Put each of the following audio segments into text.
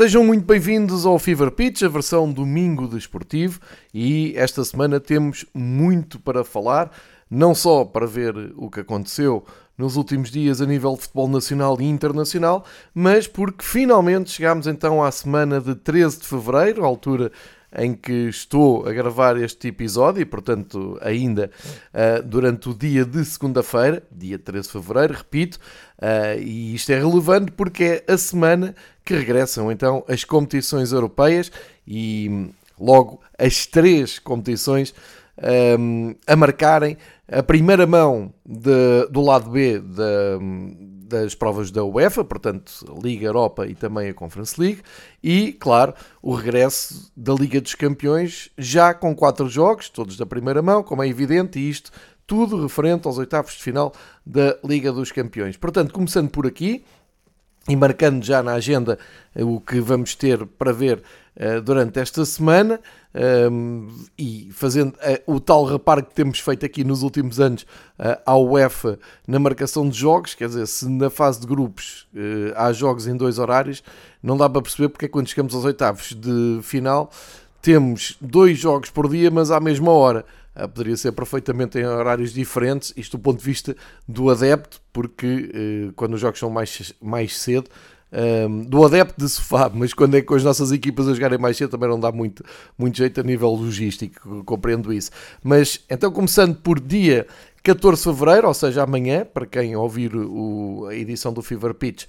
Sejam muito bem-vindos ao Fever Pitch, a versão domingo desportivo, e esta semana temos muito para falar, não só para ver o que aconteceu nos últimos dias a nível de futebol nacional e internacional, mas porque finalmente chegámos então à semana de 13 de fevereiro, altura em que estou a gravar este episódio, e portanto, ainda uh, durante o dia de segunda-feira, dia 13 de fevereiro, repito, uh, e isto é relevante porque é a semana que regressam então as competições europeias e logo as três competições um, a marcarem a primeira mão de, do lado B de, das provas da UEFA, portanto, Liga Europa e também a Conference League, e, claro, o regresso da Liga dos Campeões, já com quatro jogos, todos da primeira mão, como é evidente, e isto tudo referente aos oitavos de final da Liga dos Campeões. Portanto, começando por aqui, e marcando já na agenda o que vamos ter para ver uh, durante esta semana um, e fazendo uh, o tal reparo que temos feito aqui nos últimos anos uh, à UEFA na marcação de jogos, quer dizer, se na fase de grupos há jogos em dois horários, não dá para perceber porque é quando chegamos aos oitavos de final temos dois jogos por dia, mas à mesma hora. Uh, poderia ser perfeitamente em horários diferentes, isto do ponto de vista do adepto, porque uh, quando os jogos são mais, mais cedo, um, do adepto de sofá, mas quando é com as nossas equipas a jogarem mais cedo também não dá muito, muito jeito a nível logístico, compreendo isso. Mas então, começando por dia 14 de Fevereiro, ou seja, amanhã, para quem ouvir o, a edição do Fever Pitch, uh,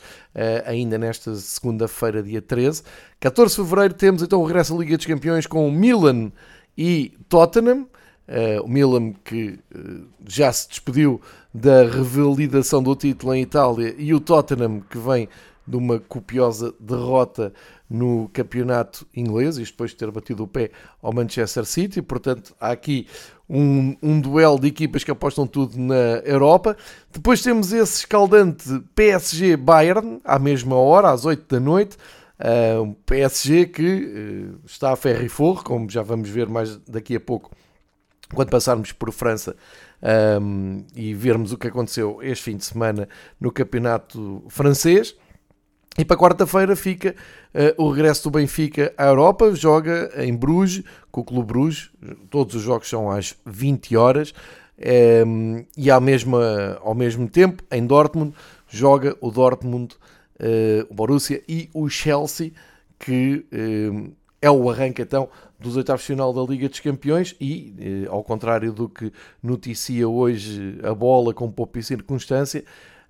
ainda nesta segunda-feira, dia 13. 14 de Fevereiro temos então o regresso à Liga dos Campeões com o Milan e Tottenham. Uh, o Milan que uh, já se despediu da revalidação do título em Itália e o Tottenham que vem de uma copiosa derrota no campeonato inglês, isto depois de ter batido o pé ao Manchester City. Portanto, há aqui um, um duelo de equipas que apostam tudo na Europa. Depois temos esse escaldante PSG-Bayern, à mesma hora, às 8 da noite. Uh, um PSG que está a ferro e forro, como já vamos ver mais daqui a pouco, quando passarmos por França um, e vermos o que aconteceu este fim de semana no campeonato francês. E para quarta-feira fica uh, o regresso do Benfica à Europa, joga em Bruges, com o Clube Bruges, todos os jogos são às 20 horas, um, e ao mesmo, ao mesmo tempo, em Dortmund, joga o Dortmund, uh, o Borussia e o Chelsea, que uh, é o arranque então dos oitavos de final da Liga dos Campeões e, uh, ao contrário do que noticia hoje a bola com pouco e circunstância,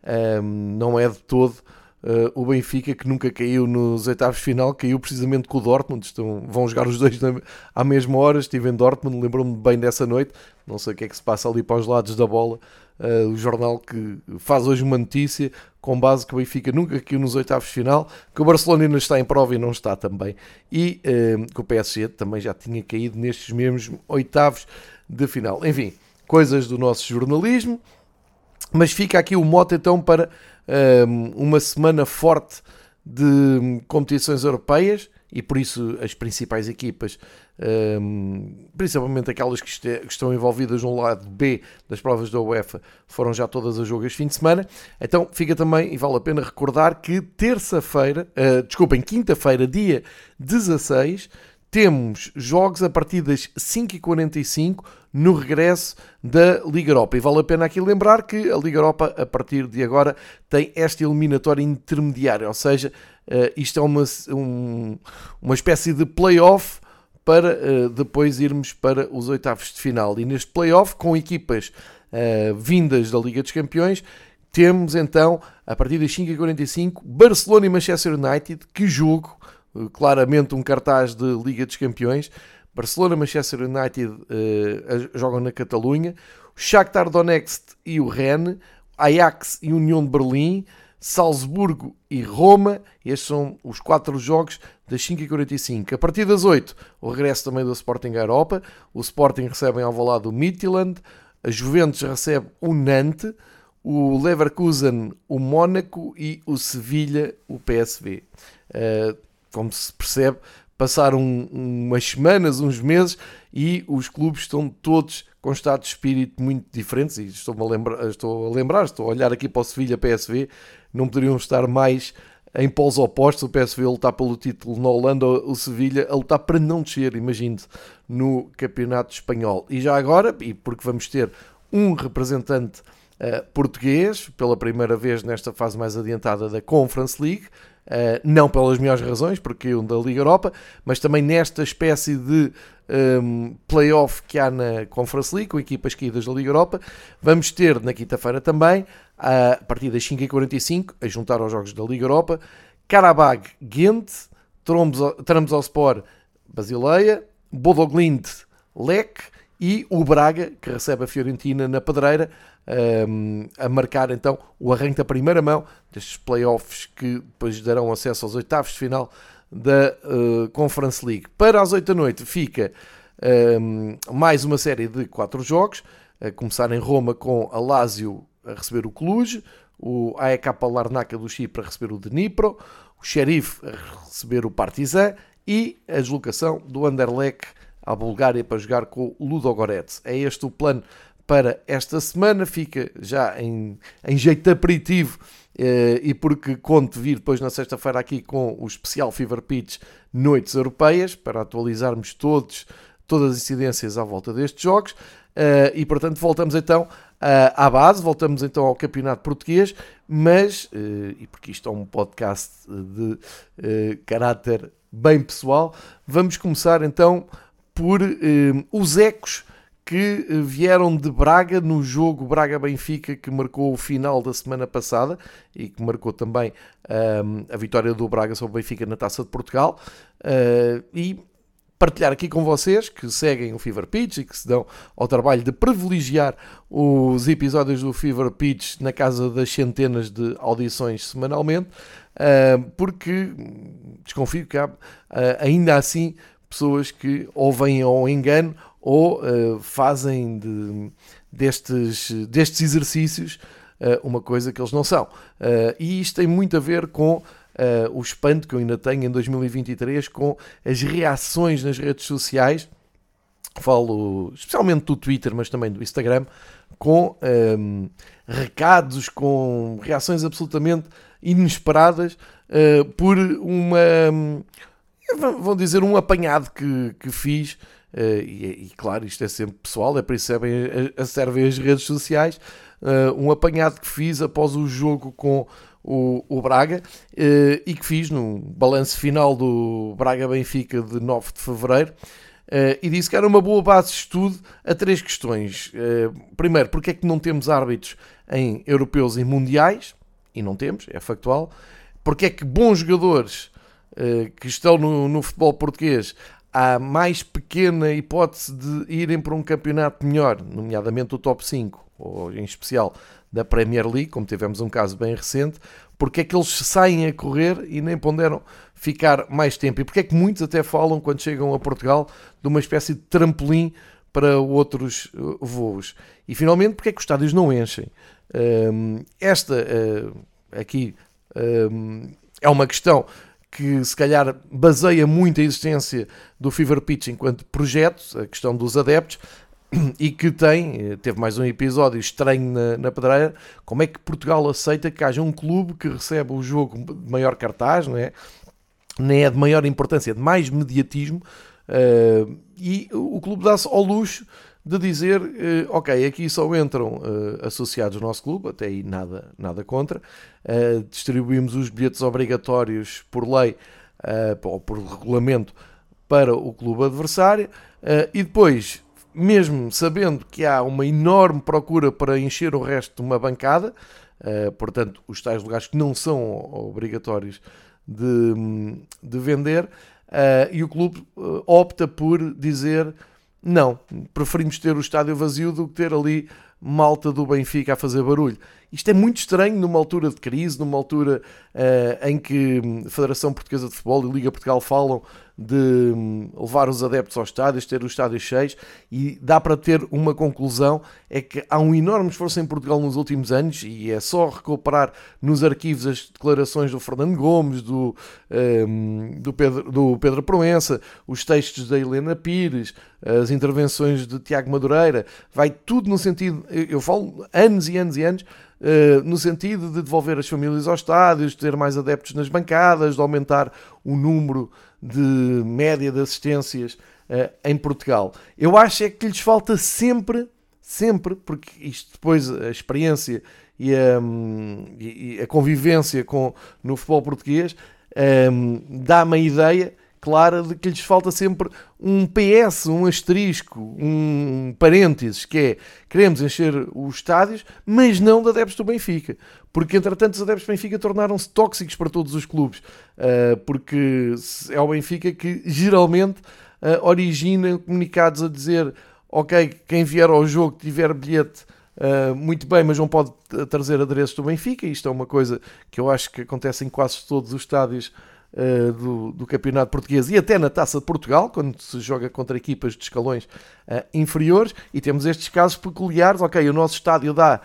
ehm, não é de todo Uh, o Benfica, que nunca caiu nos oitavos de final, caiu precisamente com o Dortmund. Estão, vão jogar os dois na, à mesma hora. Estive em Dortmund, lembro-me bem dessa noite. Não sei o que é que se passa ali para os lados da bola. Uh, o jornal que faz hoje uma notícia com base que o Benfica nunca caiu nos oitavos de final, que o Barcelona ainda está em prova e não está também, e uh, que o PSG também já tinha caído nestes mesmos oitavos de final. Enfim, coisas do nosso jornalismo. Mas fica aqui o mote então para uma semana forte de competições europeias e por isso as principais equipas, principalmente aquelas que estão envolvidas no lado B das provas da UEFA, foram já todas a jogo este fim de semana. Então fica também, e vale a pena recordar, que terça-feira, uh, desculpem, quinta-feira, dia 16, temos jogos a partir das 5h45 no regresso da Liga Europa. E vale a pena aqui lembrar que a Liga Europa, a partir de agora, tem esta eliminatória intermediária, ou seja, uh, isto é uma, um, uma espécie de play-off para uh, depois irmos para os oitavos de final. E neste play-off, com equipas uh, vindas da Liga dos Campeões, temos então, a partir das 5h45, Barcelona e Manchester United, que jogo eh, claramente um cartaz de Liga dos Campeões. Barcelona, Manchester United uh, jogam na Catalunha, o Shakhtar Donetsk e o Rennes, Ajax e União de Berlim, Salzburgo e Roma. Estes são os quatro jogos das 5h45. A partir das 8 o regresso também do Sporting à Europa. O Sporting recebe em Alvalade o Midtjylland, a Juventus recebe o Nantes, o Leverkusen o Mónaco e o Sevilha o PSV. Uh, como se percebe, passaram umas semanas, uns meses e os clubes estão todos com estados de espírito muito diferentes. E estou a lembrar, estou a lembrar, estou a olhar aqui para o Sevilha PSV, não poderiam estar mais em polos opostos, o PSV a lutar pelo título na Holanda, o Sevilha a lutar para não descer, imagine-se, no Campeonato Espanhol. E já agora, e porque vamos ter um representante uh, português, pela primeira vez nesta fase mais adiantada da Conference League, uh, não pelas melhores razões, porque um da Liga Europa, mas também nesta espécie de um, playoff que há na Conference League, com equipas caídas da Liga Europa. Vamos ter na quinta-feira também, a partir das 5h45, a juntar aos jogos da Liga Europa, Karabag Ghent, Trabzonspor Basileia, Bodoglind Lec e o Braga, que recebe a Fiorentina na Pedreira, um, a marcar então o arranque da primeira mão destes playoffs que depois darão acesso aos oitavos de final da uh, Conference League. Para as 8 da noite fica um, mais uma série de quatro jogos, a começar em Roma com a Lazio a receber o Cluj, o AEK Larnaca do Chipre a receber o Dnipro, o Sheriff a receber o Partizan e a deslocação do Anderlecht à Bulgária para jogar com o Ludogorets. É este o plano para esta semana, fica já em, em jeito aperitivo eh, e porque conto vir depois na sexta-feira aqui com o especial Fever Pitch Noites Europeias, para atualizarmos todos, todas as incidências à volta destes jogos. Uh, e portanto voltamos então uh, à base, voltamos então ao campeonato português, mas, e porque isto é um podcast de caráter bem pessoal, vamos começar então por os ecos que eh, vieram de Braga no jogo Braga-Benfica que marcou o final da semana passada e que marcou também ehm, a vitória do Braga sobre o Benfica na Taça de Portugal. Uh, e partilhar aqui com vocês que seguem o Fever Pitch e que se dão ao trabalho de privilegiar os episódios do Fever Pitch na casa das centenas de audições semanalmente, uh, porque desconfio que há ainda assim pessoas que ou vêm ao engano ou uh, fazem de, destes, destes exercícios uh, uma coisa que eles não são. Uh, e isto tem muito a ver com o espanto que eu ainda tenho em 2023 com as reações nas redes sociais. Falo especialmente do Twitter, mas também do Instagram, com um, recados, com reações absolutamente inesperadas por uma, um, vão dizer, um apanhado que, que fiz Uh, e, e, claro, isto é sempre pessoal, é por isso que a, servem as redes sociais. Uh, um apanhado que fiz após o jogo com o, o Braga uh, e que fiz no balanço final do Braga-Benfica de 9 de fevereiro. e disse que era uma boa base de estudo a três questões. primeiro, porque é que não temos árbitros em europeus e mundiais? E não temos, é factual. Porque é que bons jogadores que estão no, no futebol português há mais pequena hipótese de irem para um campeonato melhor, nomeadamente o top 5, ou em especial da Premier League, como tivemos um caso bem recente, porque é que eles saem a correr e nem ponderam ficar mais tempo? E porque é que muitos até falam, quando chegam a Portugal, de uma espécie de trampolim para outros uh, voos? E finalmente, porque é que os estádios não enchem? esta uh, aqui é uma questão que se calhar baseia muito a existência do Fever Pitch enquanto projeto, a questão dos adeptos, e que tem, teve mais um episódio estranho na, na pedreira, como é que Portugal aceita que haja um clube que recebe o jogo de maior cartaz, não é? nem é de maior importância, é de mais mediatismo, uh, e o clube dá-se ao luxo de dizer, uh, ok, aqui só entram uh, associados ao nosso clube, até aí nada, nada contra, uh, distribuímos os bilhetes obrigatórios por lei ou por regulamento para o clube adversário e depois, mesmo sabendo que há uma enorme procura para encher o resto de uma bancada, portanto, os tais lugares que não são obrigatórios de, de vender, e o clube opta por dizer não, preferimos ter o estádio vazio do que ter ali malta do Benfica a fazer barulho. Isto é muito estranho numa altura de crise, numa altura uh, em que a Federação Portuguesa de Futebol e Liga Portugal falam de hum, levar os adeptos aos estádios, ter os estádios cheios e dá para ter uma conclusão, é que há um enorme esforço em Portugal nos últimos anos e é só recuperar nos arquivos as declarações do Fernando Gomes, do, um, do, Pedro, do Pedro Proença, os textos da Helena Pires, as intervenções de Tiago Madureira, vai tudo no sentido eu falo anos e anos e anos, uh, no sentido de devolver as famílias aos estádios, de ter mais adeptos nas bancadas, de aumentar o número de média de assistências uh, em Portugal. Eu acho é que lhes falta sempre, sempre, porque isto depois a experiência e a, um, e a convivência com, no futebol português um, dá-me a ideia clara de que lhes falta sempre um PS, um asterisco, um parênteses, que é queremos encher os estádios, mas não de adeptos do Benfica. Porque, entretanto, os adeptos do Benfica tornaram-se tóxicos para todos os clubes. Uh, porque é o Benfica que geralmente uh, origina comunicados a dizer ok, quem vier ao jogo tiver bilhete Uh, muito bem, mas não pode trazer adereços do Benfica. Isto é uma coisa que eu acho que acontece em quase todos os estádios uh, do, do, Campeonato Português e até na Taça de Portugal, quando se joga contra equipas de escalões uh, inferiores. E temos estes casos peculiares. Ok, o nosso estádio dá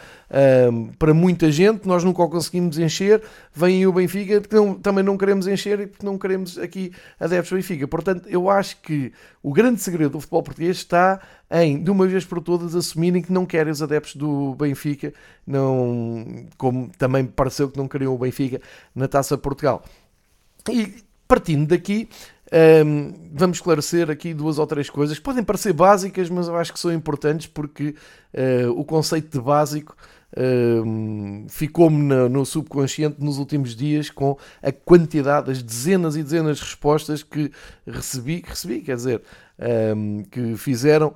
para muita gente, nós nunca o conseguimos encher. Vem o Benfica, porque não, também não queremos encher e não queremos aqui adeptos do Benfica. Portanto, eu acho que o grande segredo do futebol português está em, de uma vez por todas, assumirem que não querem os adeptos do Benfica, não, como também pareceu que não queriam o Benfica na Taça Portugal. E partindo daqui, um, vamos esclarecer aqui duas ou três coisas. Que podem parecer básicas, mas eu acho que são importantes porque uh, o conceito de básico um, ficou-me no, no, subconsciente nos últimos dias com a quantidade, as dezenas e dezenas de respostas que recebi, que recebi quer dizer, que fizeram uh,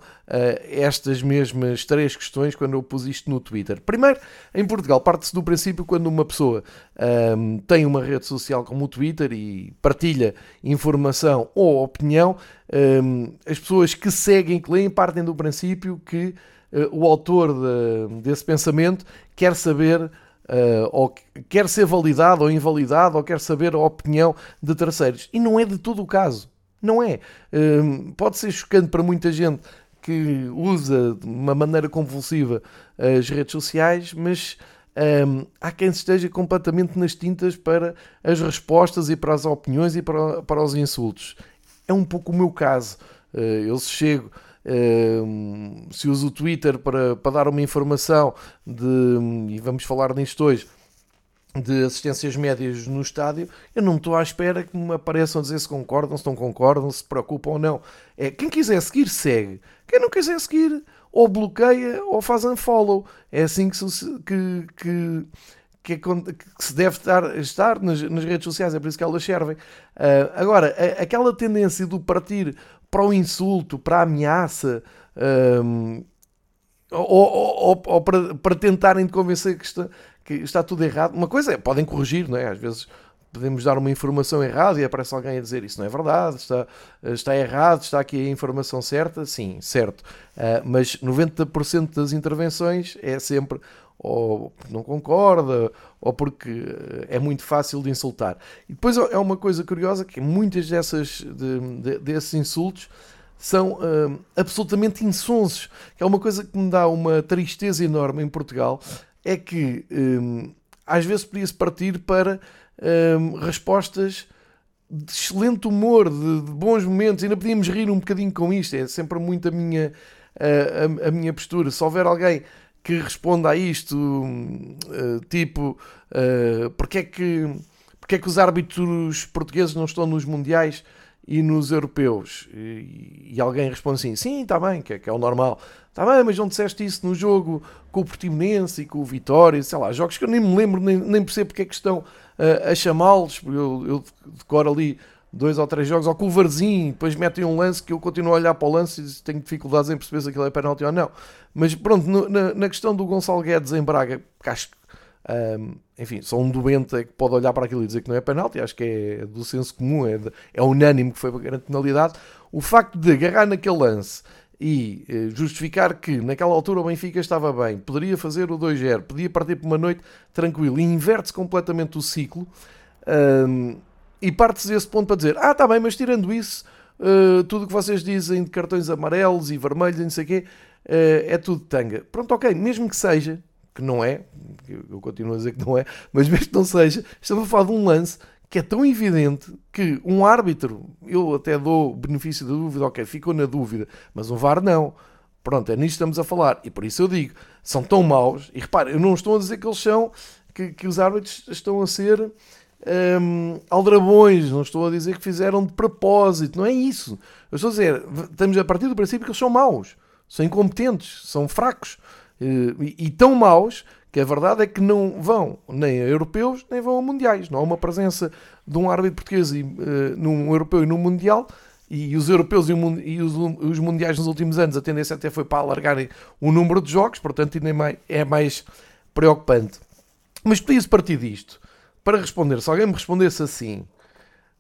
estas mesmas três questões quando eu pus isto no Twitter. Primeiro, em Portugal, parte-se do princípio quando uma pessoa tem uma rede social como o Twitter e partilha informação ou opinião, as pessoas que seguem, que leem, partem do princípio que o autor de, desse pensamento quer saber. Uh, ou quer ser validado ou invalidado, ou quer saber a opinião de terceiros. E não é de todo o caso. Não é. Um, pode ser chocante para muita gente que usa de uma maneira convulsiva as redes sociais, mas um, há quem esteja completamente nas tintas para as respostas e para as opiniões e para, para os insultos. É um pouco o meu caso. Uh, eu chego, uh, se uso o Twitter para, para dar uma informação de, e vamos falar nisto hoje, de assistências médias no estádio, eu não estou à espera que me apareçam a dizer se concordam, se não concordam, se preocupam ou não. É, quem quiser seguir, segue. Quem não quiser seguir, ou bloqueia ou faz unfollow. É assim que se, que, que, que, que se deve estar, estar nas, nas, redes sociais, é por isso que elas servem. Uh, agora, a, aquela tendência do partir para o insulto, para a ameaça, um, ou, ou, ou, ou, para, para tentarem convencer que está, que está tudo errado. Uma coisa é, podem corrigir, não é? Às vezes podemos dar uma informação errada e aparece alguém a dizer isso não é verdade, está, está errado, está aqui a informação certa. Sim, certo. Uh, mas 90% das intervenções é sempre ou não concorda, ou porque é muito fácil de insultar. E depois é uma coisa curiosa que muitas dessas de, de, desses insultos são uh, absolutamente insonsos, que é uma coisa que me dá uma tristeza enorme em Portugal, é que um, às vezes podia-se partir para respostas de excelente humor, de, de, bons momentos, ainda podíamos rir um bocadinho com isto, é sempre muito a minha, a, a, a minha postura. Se houver alguém que responda a isto, uh, tipo, uh, porque, é que, porque é que os árbitros portugueses não estão nos mundiais e nos europeus? E, e alguém responde assim: sim, está bem, que é, que é o normal. Está bem, mas não disseste isso no jogo com o Portimonense e com o Vitória, sei lá, jogos que eu nem me lembro, nem, nem percebo porque é que estão uh, a chamá-los, eu, eu decoro ali dois ou três jogos, ou com o Varzim, depois metem um lance que eu continuo a olhar para o lance e tenho dificuldades em perceber se aquilo é penalti ou não. Mas pronto, no, na, na, questão do Gonçalo Guedes em Braga, acho um, enfim, só um doente é que pode olhar para aquilo e dizer que não é penalti, acho que é do senso comum, é, de, é unânime que foi uma grande penalidade. O facto de agarrar naquele lance e eh, justificar que naquela altura o Benfica estava bem, poderia fazer o 2-0, podia partir para uma noite tranquila e inverte-se completamente o ciclo um, e parte-se desse ponto para dizer: Ah, está bem, mas tirando isso, uh, tudo o que vocês dizem de cartões amarelos e vermelhos e não sei o quê, uh, é tudo tanga. Pronto, ok, mesmo que seja, que não é, eu continuo a dizer que não é, mas mesmo que não seja, estamos a falar de um lance que é tão evidente que um árbitro, eu até dou benefício da dúvida, ok, ficou na dúvida, mas um VAR não. Pronto, é nisto que estamos a falar. E por isso eu digo, são tão maus. E repare, eu não estou a dizer que eles são, que, que os árbitros estão a ser um, aldrabões, não estou a dizer que fizeram de propósito, não é isso. Eu estou a dizer, estamos a partir do princípio que eles são maus, são incompetentes, são fracos eh, e, e tão maus que a verdade é que não vão nem a europeus nem vão a mundiais. Não há uma presença de um árbitro português e, uh, num europeu e num mundial. E os europeus e, e os, os, mundiais nos últimos anos, a tendência até foi para alargarem o número de jogos, portanto, ainda é mais, é mais preocupante. Mas podia-se partir disto para responder. Se alguém me respondesse assim,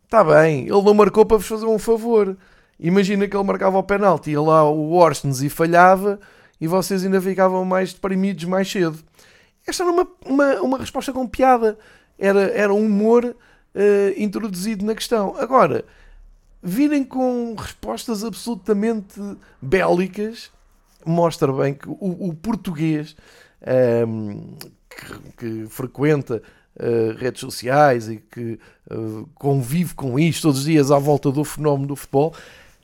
está bem, ele não marcou para vos fazer um favor. Imagina que ele marcava o penalti, ia lá o Orsnes e falhava, e vocês ainda ficavam mais deprimidos mais cedo. Esta era uma, uma, uma resposta com piada. Era, era um humor uh, introduzido na questão. Agora, virem com respostas absolutamente bélicas mostra bem que o, o português um, ehm, que, que, frequenta uh, redes sociais e que uh, convive com isto todos os dias à volta do fenómeno do futebol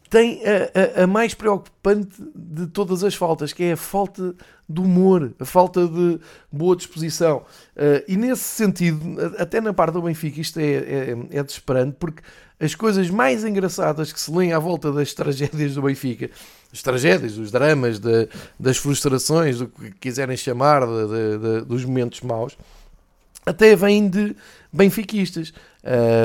tem a, a, a, mais preocupante de todas as faltas, que é a falta de humor, a falta de boa disposição. Uh, e nesse sentido, até na parte do Benfica, isto é, é, é desesperante, porque as coisas mais engraçadas que se leem à volta das tragédias do Benfica, as tragédias, os dramas, de, das frustrações, do que quiserem chamar, de, de, dos momentos maus, até vêm de benfiquistas.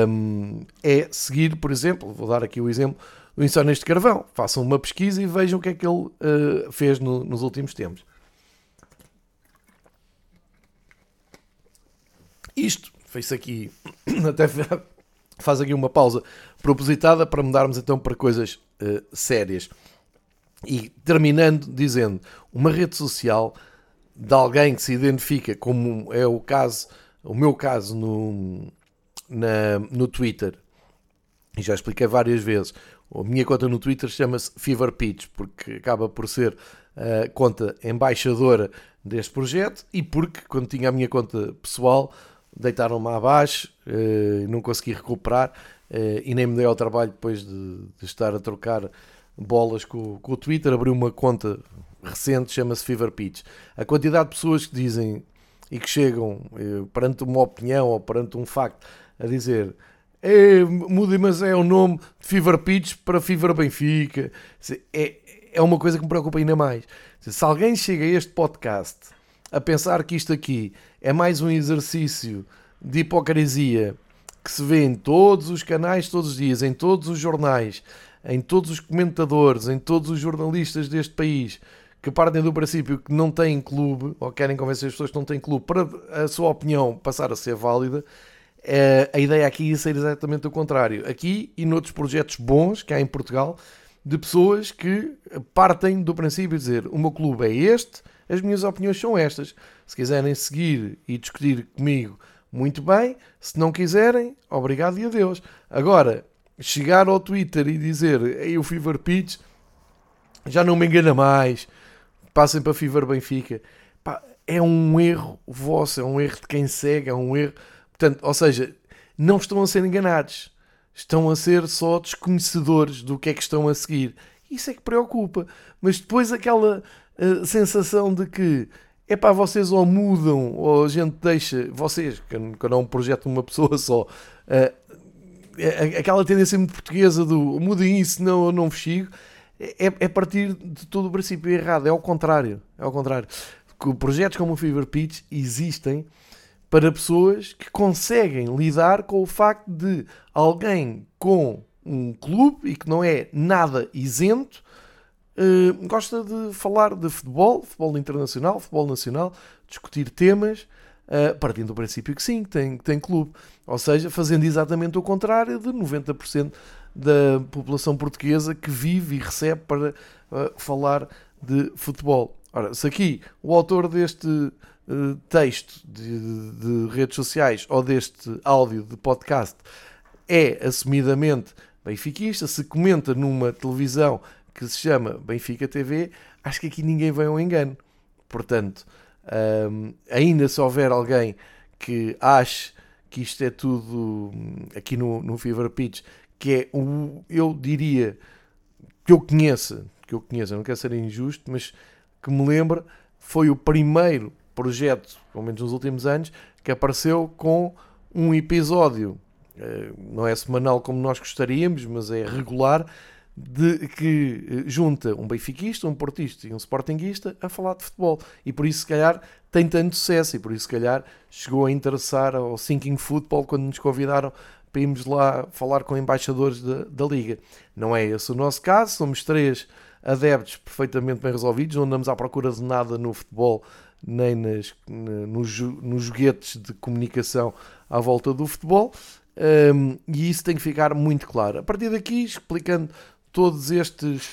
Um, é seguir, por exemplo, vou dar aqui o exemplo o Insónias de Carvão. Façam uma pesquisa e vejam o que é que ele uh, fez no, nos últimos tempos. Isto fez aqui, até faz aqui uma pausa propositada para mudarmos então para coisas uh, sérias. E terminando dizendo, uma rede social de alguém que se identifica como é o caso, o meu caso no, na, no Twitter, e já expliquei várias vezes, a minha conta no Twitter chama-se Fever Pitch, porque acaba por ser a conta embaixadora deste projeto e porque, quando tinha a minha conta pessoal, deitaram-me abaixo, eh, não consegui recuperar eh, e nem me dei ao trabalho depois de, de estar a trocar bolas com, com, o Twitter. Abri uma conta recente, chama-se Fever Pitch. A quantidade de pessoas que dizem e que chegam eh, perante uma opinião ou perante um facto a dizer é, muda, mas é o nome de Fever Pitch para Fever Benfica. É, é uma coisa que me preocupa ainda mais. Se alguém chega a este podcast a pensar que isto aqui é mais um exercício de hipocrisia que se vê em todos os canais todos os dias, em todos os jornais, em todos os comentadores, em todos os jornalistas deste país que partem do princípio que não têm clube ou querem convencer as pessoas que não têm clube para a sua opinião passar a ser válida, é, a ideia aqui ia ser exatamente o contrário. Aqui e noutros projetos bons que há em Portugal, de pessoas que partem do princípio de dizer: o meu clube é este, as minhas opiniões são estas. Se quiserem seguir e discutir comigo, muito bem. Se não quiserem, obrigado e adeus. Agora, chegar ao Twitter e dizer: o Fever Pitch já não me engana mais, passem para Fever Benfica. Pá, é um erro vosso, é um erro de quem segue, é um erro Portanto, ou seja, não estão a ser enganados, estão a ser só desconhecedores do que é que estão a seguir. Isso é que preocupa. Mas depois aquela uh, sensação de que é para vocês ou mudam ou a gente deixa, vocês, que não é um projeto uma pessoa só, uh, aquela tendência muito portuguesa do mudem isso, não eu não vos sigo, é, é partir de todo o princípio errado, é ao contrário. É ao contrário. Projetos como o Fever Pitch existem para pessoas que conseguem lidar com o facto de alguém com um clube e que não é nada isento uh, gosta de falar de futebol, futebol internacional, futebol nacional, discutir temas, uh, partindo do princípio que sim, que tem, que tem clube. Ou seja, fazendo exatamente o contrário de 90% da população portuguesa que vive e recebe para uh, falar de futebol. Ora, se aqui o autor deste eh, texto de, de, redes sociais ou deste áudio de podcast é assumidamente benfiquista, se comenta numa televisão que se chama Benfica TV, acho que aqui ninguém vem ao engano. Portanto, um, ainda se houver alguém que ache que isto é tudo hum, aqui no, no Fever Pitch, que é, um, eu diria, que eu conheça, que eu conheço, eu não quero ser injusto, mas que me lembra, foi o primeiro projeto, pelo menos nos últimos anos, que apareceu com um episódio, eh, não é semanal como nós gostaríamos, mas é regular, de, que eh, junta um benfiquista, um portista e um sportinguista a falar de futebol. E por isso, se calhar, tem tanto sucesso e por isso, se calhar, chegou a interessar ao Thinking Football quando nos convidaram para irmos lá falar com embaixadores da, da Liga. Não é esse o nosso caso, somos três adeptos perfeitamente bem resolvidos, não andamos à procura de nada no futebol nem nas, nos, nos joguetes de comunicação à volta do futebol. Um, e isso tem que ficar muito claro. A partir daqui, explicando todos estes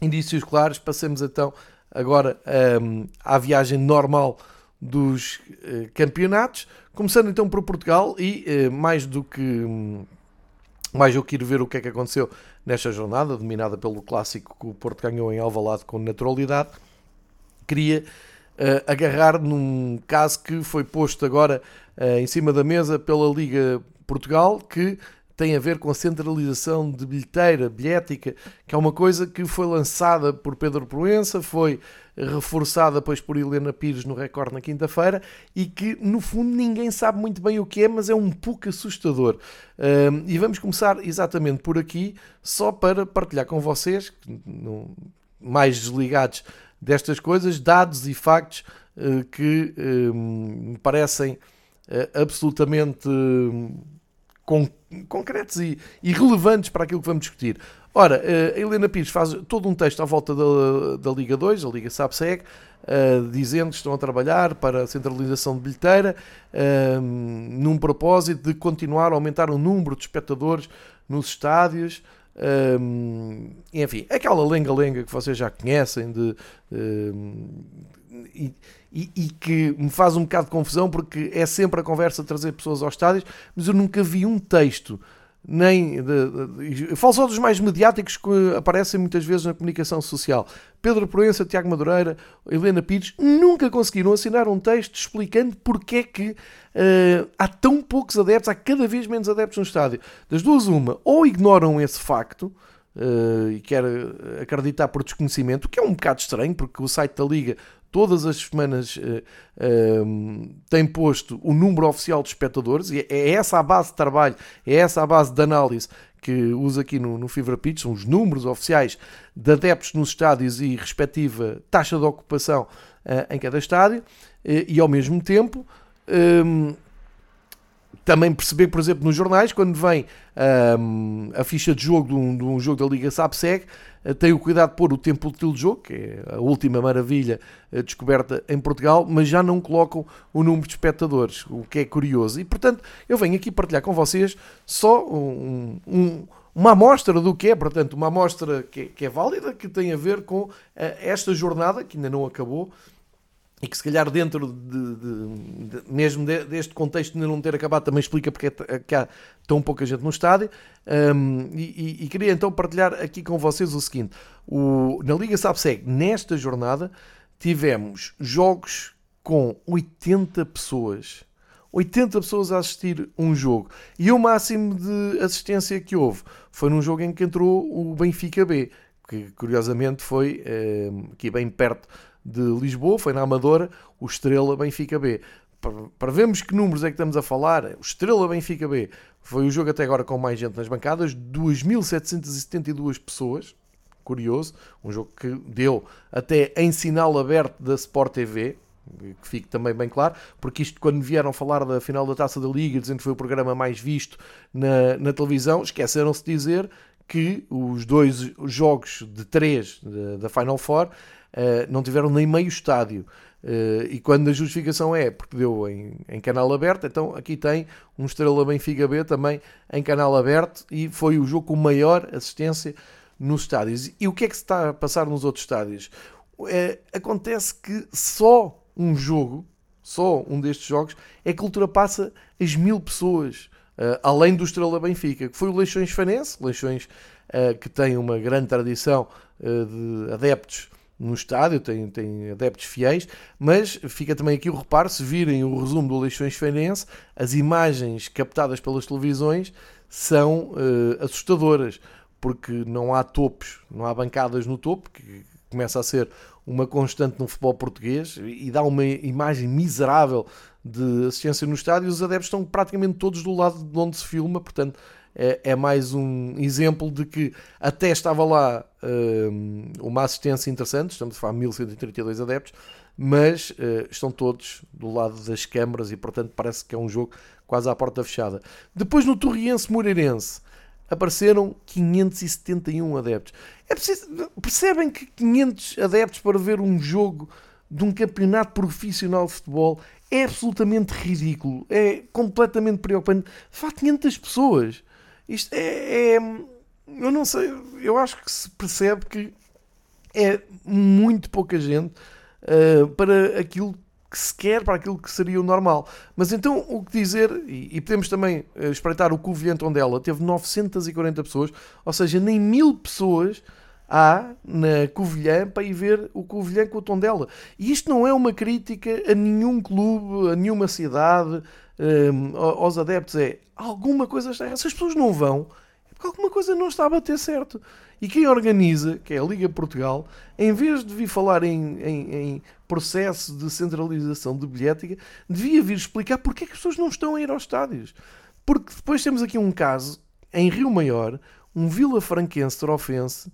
indícios claros, passemos então agora um, à viagem normal dos uh, campeonatos, começando então por Portugal e uh, mais do que um, mais do que ir ver o que é que aconteceu nesta jornada, dominada pelo clássico que o Porto ganhou em Alvalade com naturalidade, queria uh, agarrar num caso que foi posto agora em cima da mesa pela Liga Portugal, que tem a ver com a centralização de bilheteira, bilhética, que é uma coisa que foi lançada por Pedro Proença, foi reforçada depois por Helena Pires no recorde na quinta-feira e que no fundo ninguém sabe muito bem o que é, mas é um pouco assustador. Um, e vamos começar exatamente por aqui, só para partilhar com vocês, mais desligados destas coisas, dados e factos uh, que um, me parecem uh, absolutamente. Uh, con concretos e, e, relevantes para aquilo que vamos discutir. Ora, eh, a Helena Pires faz todo um texto à volta da, da Liga 2, a Liga SAPSEG, uh, dizendo que estão a trabalhar para a centralização de bilheteira, uh, num propósito de continuar a aumentar o número de espectadores nos estádios. Um, enfim, aquela lenga-lenga que vocês já conhecem de, um, e, e, e, que me faz um bocado de confusão porque é sempre a conversa de trazer pessoas aos estádios, mas eu nunca vi um texto, nem de, de, falo só dos mais mediáticos que aparecem muitas vezes na comunicação social. Pedro Proença, Tiago Madureira, Helena Pires, nunca conseguiram assinar um texto explicando porque é que uh, há tão poucos adeptos, há cada vez menos adeptos no estádio. Das duas, uma, ou ignoram esse facto, Uh, e quer acreditar por desconhecimento, o que é um bocado estranho, porque o site da Liga todas as semanas uh, tem posto o número oficial de espectadores, e é essa a base de trabalho, é essa a base de análise que usa aqui no, no Fever Pitch, são os números oficiais de adeptos nos estádios e respectiva taxa de ocupação uh, em cada estádio, e ao mesmo tempo também perceber, por exemplo, nos jornais, quando vem um, a ficha de jogo de um, de um jogo da Liga SAPSEG, uh, tem o cuidado de pôr o tempo útil de jogo, que é a última maravilha uh, descoberta em Portugal, mas já não colocam o número de espectadores, o que é curioso. E, portanto, eu venho aqui partilhar com vocês só um, um uma amostra do que é, portanto, uma amostra que, que, é válida, que tem a ver com uh, esta jornada, que ainda não acabou, e que se calhar dentro de, de, de, mesmo deste contexto de não ter acabado também explica porque é que há tão pouca gente no estádio. Um, e, e, queria então partilhar aqui com vocês o seguinte. O, na Liga Sabseg nesta jornada tivemos jogos com 80 pessoas. 80 pessoas a assistir um jogo. E o máximo de assistência que houve foi num jogo em que entrou o Benfica B que curiosamente foi um, aqui bem perto de Lisboa, foi na Amadora, o Estrela Benfica B. Para, vermos que números é que estamos a falar, o Estrela Benfica B foi o jogo até agora com mais gente nas bancadas, 2.772 pessoas, curioso, um jogo que deu até em sinal aberto da Sport TV, que fique também bem claro, porque isto quando vieram falar da final da Taça da Liga, dizendo que foi o programa mais visto na, na televisão, esqueceram-se de dizer que os dois jogos de três da Final Four uh, não tiveram nem meio estádio. Uh, e quando a justificação é porque deu em, em, canal aberto, então aqui tem um Estrela Benfica B também em canal aberto e foi o jogo com maior assistência nos estádios. E o que é que se está a passar nos outros estádios? É, acontece que só um jogo, só um destes jogos, é que ultrapassa as mil pessoas, uh, além do Estrela Benfica, que foi o Leixões Fanense, Leixões uh, que tem uma grande tradição de adeptos no estádio, tem, tem adeptos fiéis, mas fica também aqui o reparo, se virem o resumo do Leixões Feirense, as imagens captadas pelas televisões são uh, assustadoras, porque não há topos, não há bancadas no topo, que começa a ser uma constante no futebol português e dá uma imagem miserável de assistência no estádio. Os adeptos estão praticamente todos do lado de onde se filma, portanto é, é mais um exemplo de que até estava lá um, uma assistência interessante, estamos a falar de 1132 adeptos, mas uh, estão todos do lado das câmaras e portanto parece que é um jogo quase à porta fechada. Depois no Torriense Moreirense apareceram 571 adeptos. É preciso, percebem que 500 adeptos para ver um jogo de um campeonato profissional de futebol é absolutamente ridículo, é completamente preocupante. Fá 500 pessoas. Isto é, é, Eu não sei, eu acho que se percebe que é muito pouca gente uh, para aquilo que se quer para aquilo que seria o normal. Mas então o que dizer, e, e podemos também uh, espreitar o Covilhã Tondela, teve 940 pessoas, ou seja, nem mil pessoas há na Covilhã para ir ver o Covilhã com o Tondela. E isto não é uma crítica a nenhum clube, a nenhuma cidade, um, aos adeptos, é alguma coisa está errada. Se as pessoas não vão, é porque alguma coisa não está a bater certo. E quem organiza, que é a Liga Portugal, em vez de vir falar em, em, em processo de centralização de bilhética, devia vir explicar porque é que as pessoas não estão a ir aos estádios. Porque depois temos aqui um caso, em Rio Maior, um Vila Franquense Trofense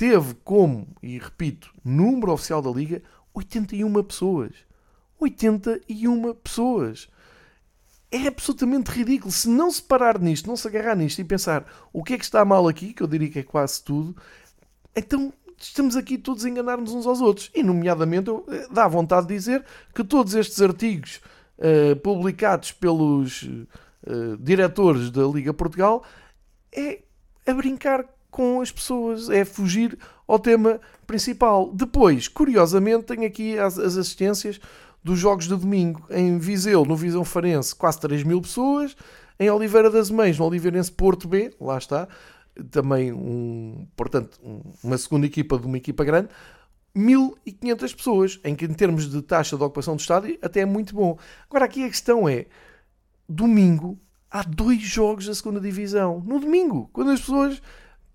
teve como, e repito, número oficial da Liga, 81 pessoas. 81 pessoas é absolutamente ridículo. Se não se parar nisto, não se agarrar nisto e pensar o que é que está mal aqui, que eu diria que é quase tudo, então estamos aqui todos a enganar-nos uns aos outros. E, nomeadamente, eh, dá vontade de dizer que todos estes artigos uh, publicados pelos uh, diretores da Liga Portugal é a brincar com as pessoas, é fugir ao tema principal. Depois, curiosamente, tenho aqui as, as assistências dos jogos de domingo. Em Viseu, no Visão Farense, quase 3 mil pessoas. Em Oliveira das Mães, no Oliveirense Porto B, lá está, também um, portanto, uma segunda equipa de uma equipa grande, 1500 pessoas, em que em termos de taxa de ocupação do estádio até é muito bom. Agora aqui a questão é, domingo há dois jogos da segunda divisão. No domingo, quando as pessoas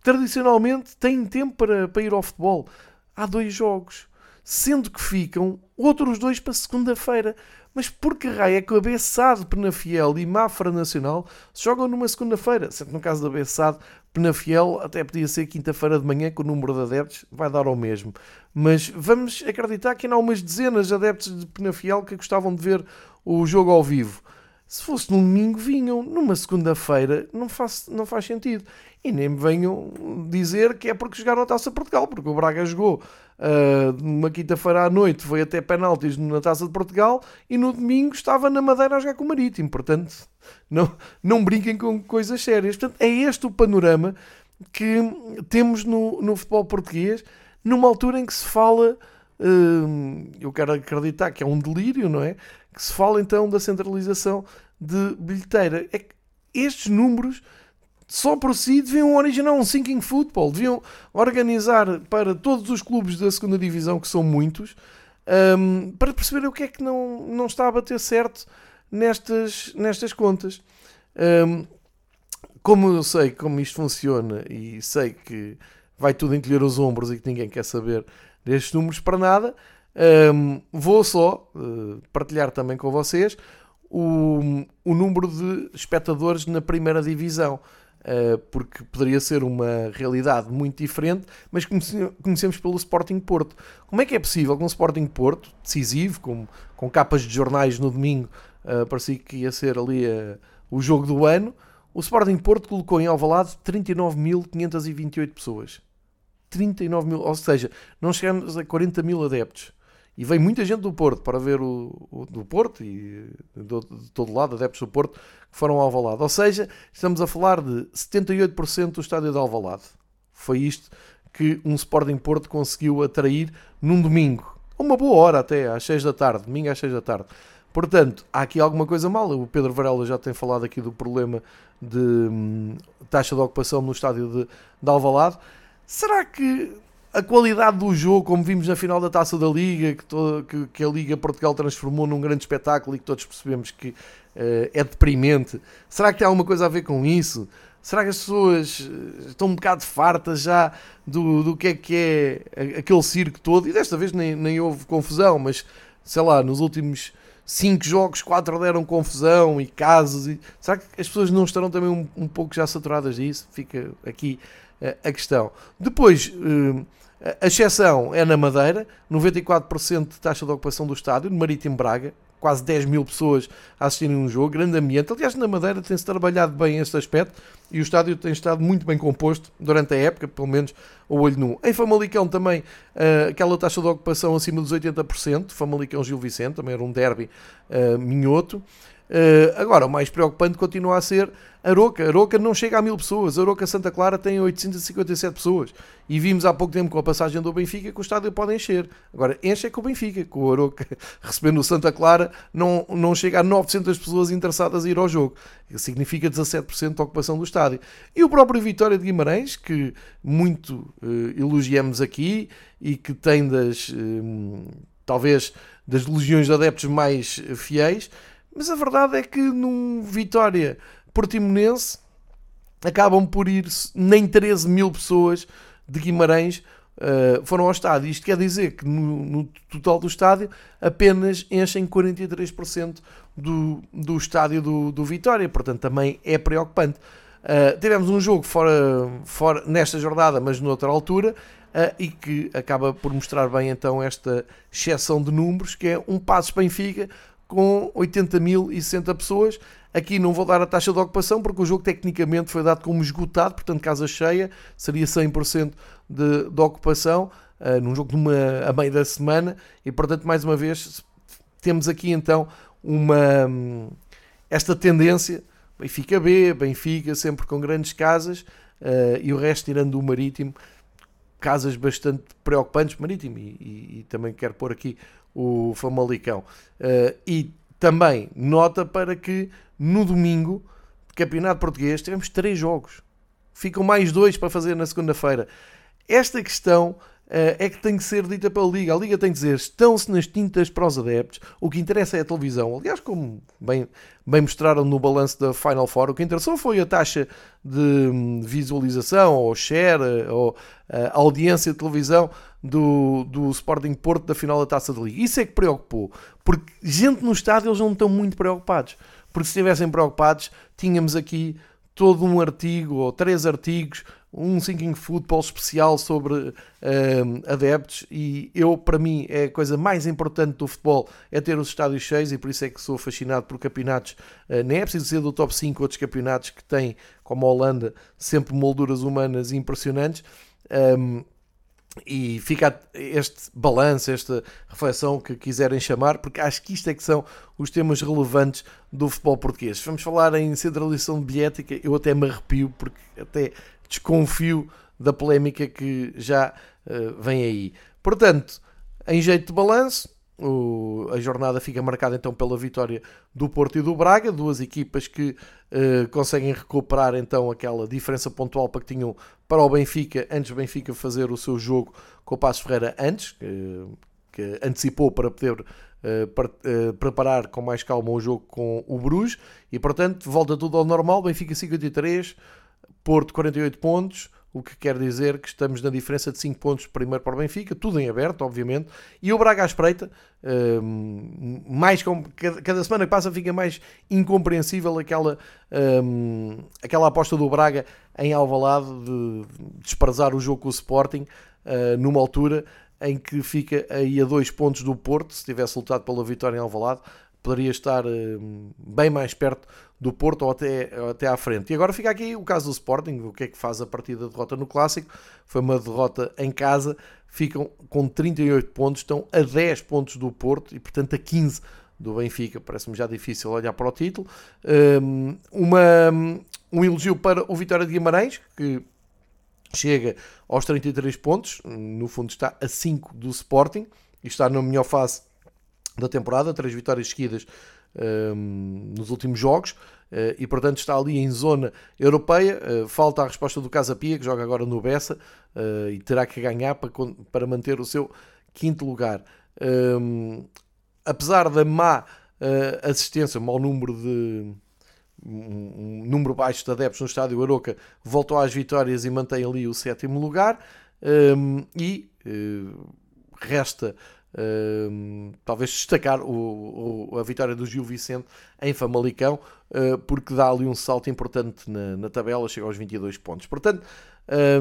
tradicionalmente têm tempo para, para ir ao futebol, há dois jogos sendo que ficam outros dois para segunda-feira. Mas por que raio é que o Abessado, Penafiel e Mafra Nacional se jogam numa segunda-feira? Sendo que no caso do Abessado, Penafiel até podia ser quinta-feira de manhã, que o número de adeptos vai dar ao mesmo. Mas vamos acreditar que ainda há umas dezenas de adeptos de Penafiel que gostavam de ver o jogo ao vivo. Se fosse num domingo, vinham. Numa segunda-feira, não faz, não faz sentido. E nem me venham dizer que é porque jogaram a Taça de Portugal, porque o Braga jogou uh, numa quinta-feira à noite, foi até penaltis na Taça de Portugal e no domingo estava na Madeira a jogar com o Marítimo. Portanto, não, não brinquem com coisas sérias. Portanto, é este o panorama que temos no, no futebol português, numa altura em que se fala. Uh, eu quero acreditar que é um delírio, não é? Que se fala então da centralização de bilheteira. É que estes números só por si deviam originar um sinking football, deviam organizar para todos os clubes da segunda divisão, que são muitos, um, para perceber o que é que não, não está a bater certo nestas, nestas contas. Um, como eu sei como isto funciona e sei que vai tudo encolher os ombros e que ninguém quer saber destes números para nada, um, vou só uh, partilhar também com vocês o, o número de espectadores na primeira divisão. Eh, porque poderia ser uma realidade muito diferente, mas conhecemos pelo Sporting Porto. Como é que é possível que um Sporting Porto, decisivo, com, com capas de jornais no domingo, uh, parecia que ia ser ali uh, o jogo do ano, o Sporting Porto colocou em Alvalade 39.528 pessoas. 39 mil, ou seja, não chegamos a 40 mil adeptos. E vem muita gente do Porto para ver o, o do Porto e do, de todo lado, adeptos do Porto, que foram ao Alvalade. Ou seja, estamos a falar de 78% do estádio de Alvalade. Foi isto que um Sporting Porto conseguiu atrair num domingo. Uma boa hora até, às 6 da tarde, domingo às 6 da tarde. Portanto, há aqui alguma coisa mal. O Pedro Varela já tem falado aqui do problema de hum, taxa de ocupação no estádio de, de Alvalade. Será que a qualidade do jogo, como vimos na final da Taça da Liga, que, que, que, a Liga Portugal transformou num grande espetáculo e que todos percebemos que uh, é deprimente. Será que tem alguma coisa a ver com isso? Será que as pessoas eh, estão um bocado fartas já do, do que é que é aquele circo todo? E desta vez nem, nem houve confusão, mas sei lá, nos últimos cinco jogos, quatro deram confusão e casos. E... Será que as pessoas não estarão também um, um pouco já saturadas disso? Fica aqui a questão. Depois, uh, a exceção é na Madeira, 94% de taxa de ocupação do estádio, no Marítimo Braga, quase 10 mil pessoas a assistirem um jogo, grande ambiente. Aliás, na Madeira tem-se trabalhado bem este aspecto e o estádio tem estado muito bem composto durante a época, pelo menos o olho nu. Em Famalicão também, uh, aquela taxa de ocupação acima dos 80%, Famalicão Gil Vicente, também era um derby minhoto. Uh, agora, o mais preocupante continua a ser Aroca. Aroca não chega a mil pessoas. Aroca Santa Clara tem 857 pessoas. E vimos há pouco tempo com a passagem do Benfica que o estádio pode encher. Agora, enche é com o Benfica. Com o Aroca recebendo o Santa Clara, não, não chega a 900 pessoas interessadas a ir ao jogo. Significa 17% de ocupação do estádio. E o próprio Vitória de Guimarães, que muito uh, elogiamos aqui e que tem das, uh, talvez, das legiões de adeptos mais fiéis mas a verdade é que num Vitória Portimonense acabam por ir nem 13 mil pessoas de Guimarães uh, foram ao estádio. Isto quer dizer que no, no total do estádio apenas enchem 43% do, do estádio do, do Vitória, portanto também é preocupante. Uh, tivemos um jogo fora, fora nesta jornada, mas noutra altura, uh, e que acaba por mostrar bem então esta exceção de números, que é um Passos Benfica com 80.060 pessoas. Aqui não vou dar a taxa de ocupação porque o jogo tecnicamente foi dado como esgotado, portanto, casa cheia, seria 100% de, de ocupação, uh, num jogo de uma, a meio da semana, e portanto, mais uma vez, temos aqui então uma, esta tendência, Benfica B, Benfica, sempre com grandes casas, uh, e o resto, tirando o Marítimo, casas bastante preocupantes, Marítimo, e, e, e também quero pôr aqui o Famalicão. Uh, e também nota para que no domingo, Campeonato Português, tivemos três jogos. Ficam mais dois para fazer na segunda-feira. Esta questão Uh, é que tem que ser dita pela Liga. A Liga tem que dizer: estão-se nas tintas para os adeptos. O que interessa é a televisão. Aliás, como bem, bem mostraram no balanço da Final Four, o que interessou foi a taxa de hum, visualização, ou share, ou eh, audiência de televisão do, do Sporting Porto da final da Taça de Liga. Isso é que preocupou, porque gente no estádio eles não estão muito preocupados, porque se estivessem preocupados tínhamos aqui todo um artigo ou três artigos, um Thinking Football especial sobre uh, adeptos e eu, para mim, é a coisa mais importante do futebol é ter os estádios cheios e por isso é que sou fascinado por campeonatos, uh, nem é preciso ser do top 5 outros campeonatos que têm, como a Holanda, sempre molduras humanas impressionantes. Um, e fica este balanço, esta reflexão que quiserem chamar, porque acho que isto é que são os temas relevantes do futebol português. Vamos falar em centralização de eu até me arrepio, porque até desconfio da polémica que já uh, vem aí. Portanto, em jeito de balanço, o, a jornada fica marcada então pela vitória do Porto e do Braga, duas equipas que uh, conseguem recuperar então aquela diferença pontual para que tinham para o Benfica, antes do Benfica fazer o seu jogo com o Passos Ferreira antes, que, que antecipou para poder para, uh, preparar com mais calma o jogo com o Bruges, e portanto volta tudo ao normal, Benfica 53, Porto 48 pontos, o que quer dizer que estamos na diferença de 5 pontos primeiro para o Benfica, tudo em aberto, obviamente, e o Braga à espreita, um, mais cada, cada, semana que passa fica mais incompreensível aquela, um, aquela aposta do Braga em Alvalade de desprezar o jogo com o Sporting, uh, numa altura em que fica aí a dois pontos do Porto, se tivesse lutado pela vitória em Alvalade, poderia estar um, bem mais perto do Porto ou até, até à frente. E agora fica aqui o caso do Sporting, o que é que faz a partir da derrota no Clássico. Foi uma derrota em casa, ficam com 38 pontos, estão a 10 pontos do Porto e, portanto, a 15 do Benfica. Parece-me já difícil olhar para o título. Um, uma, um elogio para o Vitória de Guimarães, que chega aos 33 pontos, no fundo está a 5 do Sporting e está na melhor fase da temporada, três vitórias seguidas um, nos últimos jogos uh, e, portanto, está ali em zona europeia. Uh, falta a resposta do Casa Pia, que joga agora no Bessa uh, e terá que ganhar para, para manter o seu quinto lugar. Um, apesar da má assistência, mau número de, um, um número baixo de adeptos no estádio Aroca, voltou às vitórias e mantém ali o sétimo lugar. Um, e resta uh, talvez destacar o, o, a vitória do Gil Vicente em Famalicão, uh, porque dá ali um salto importante na, na tabela, chega aos 22 pontos. Portanto,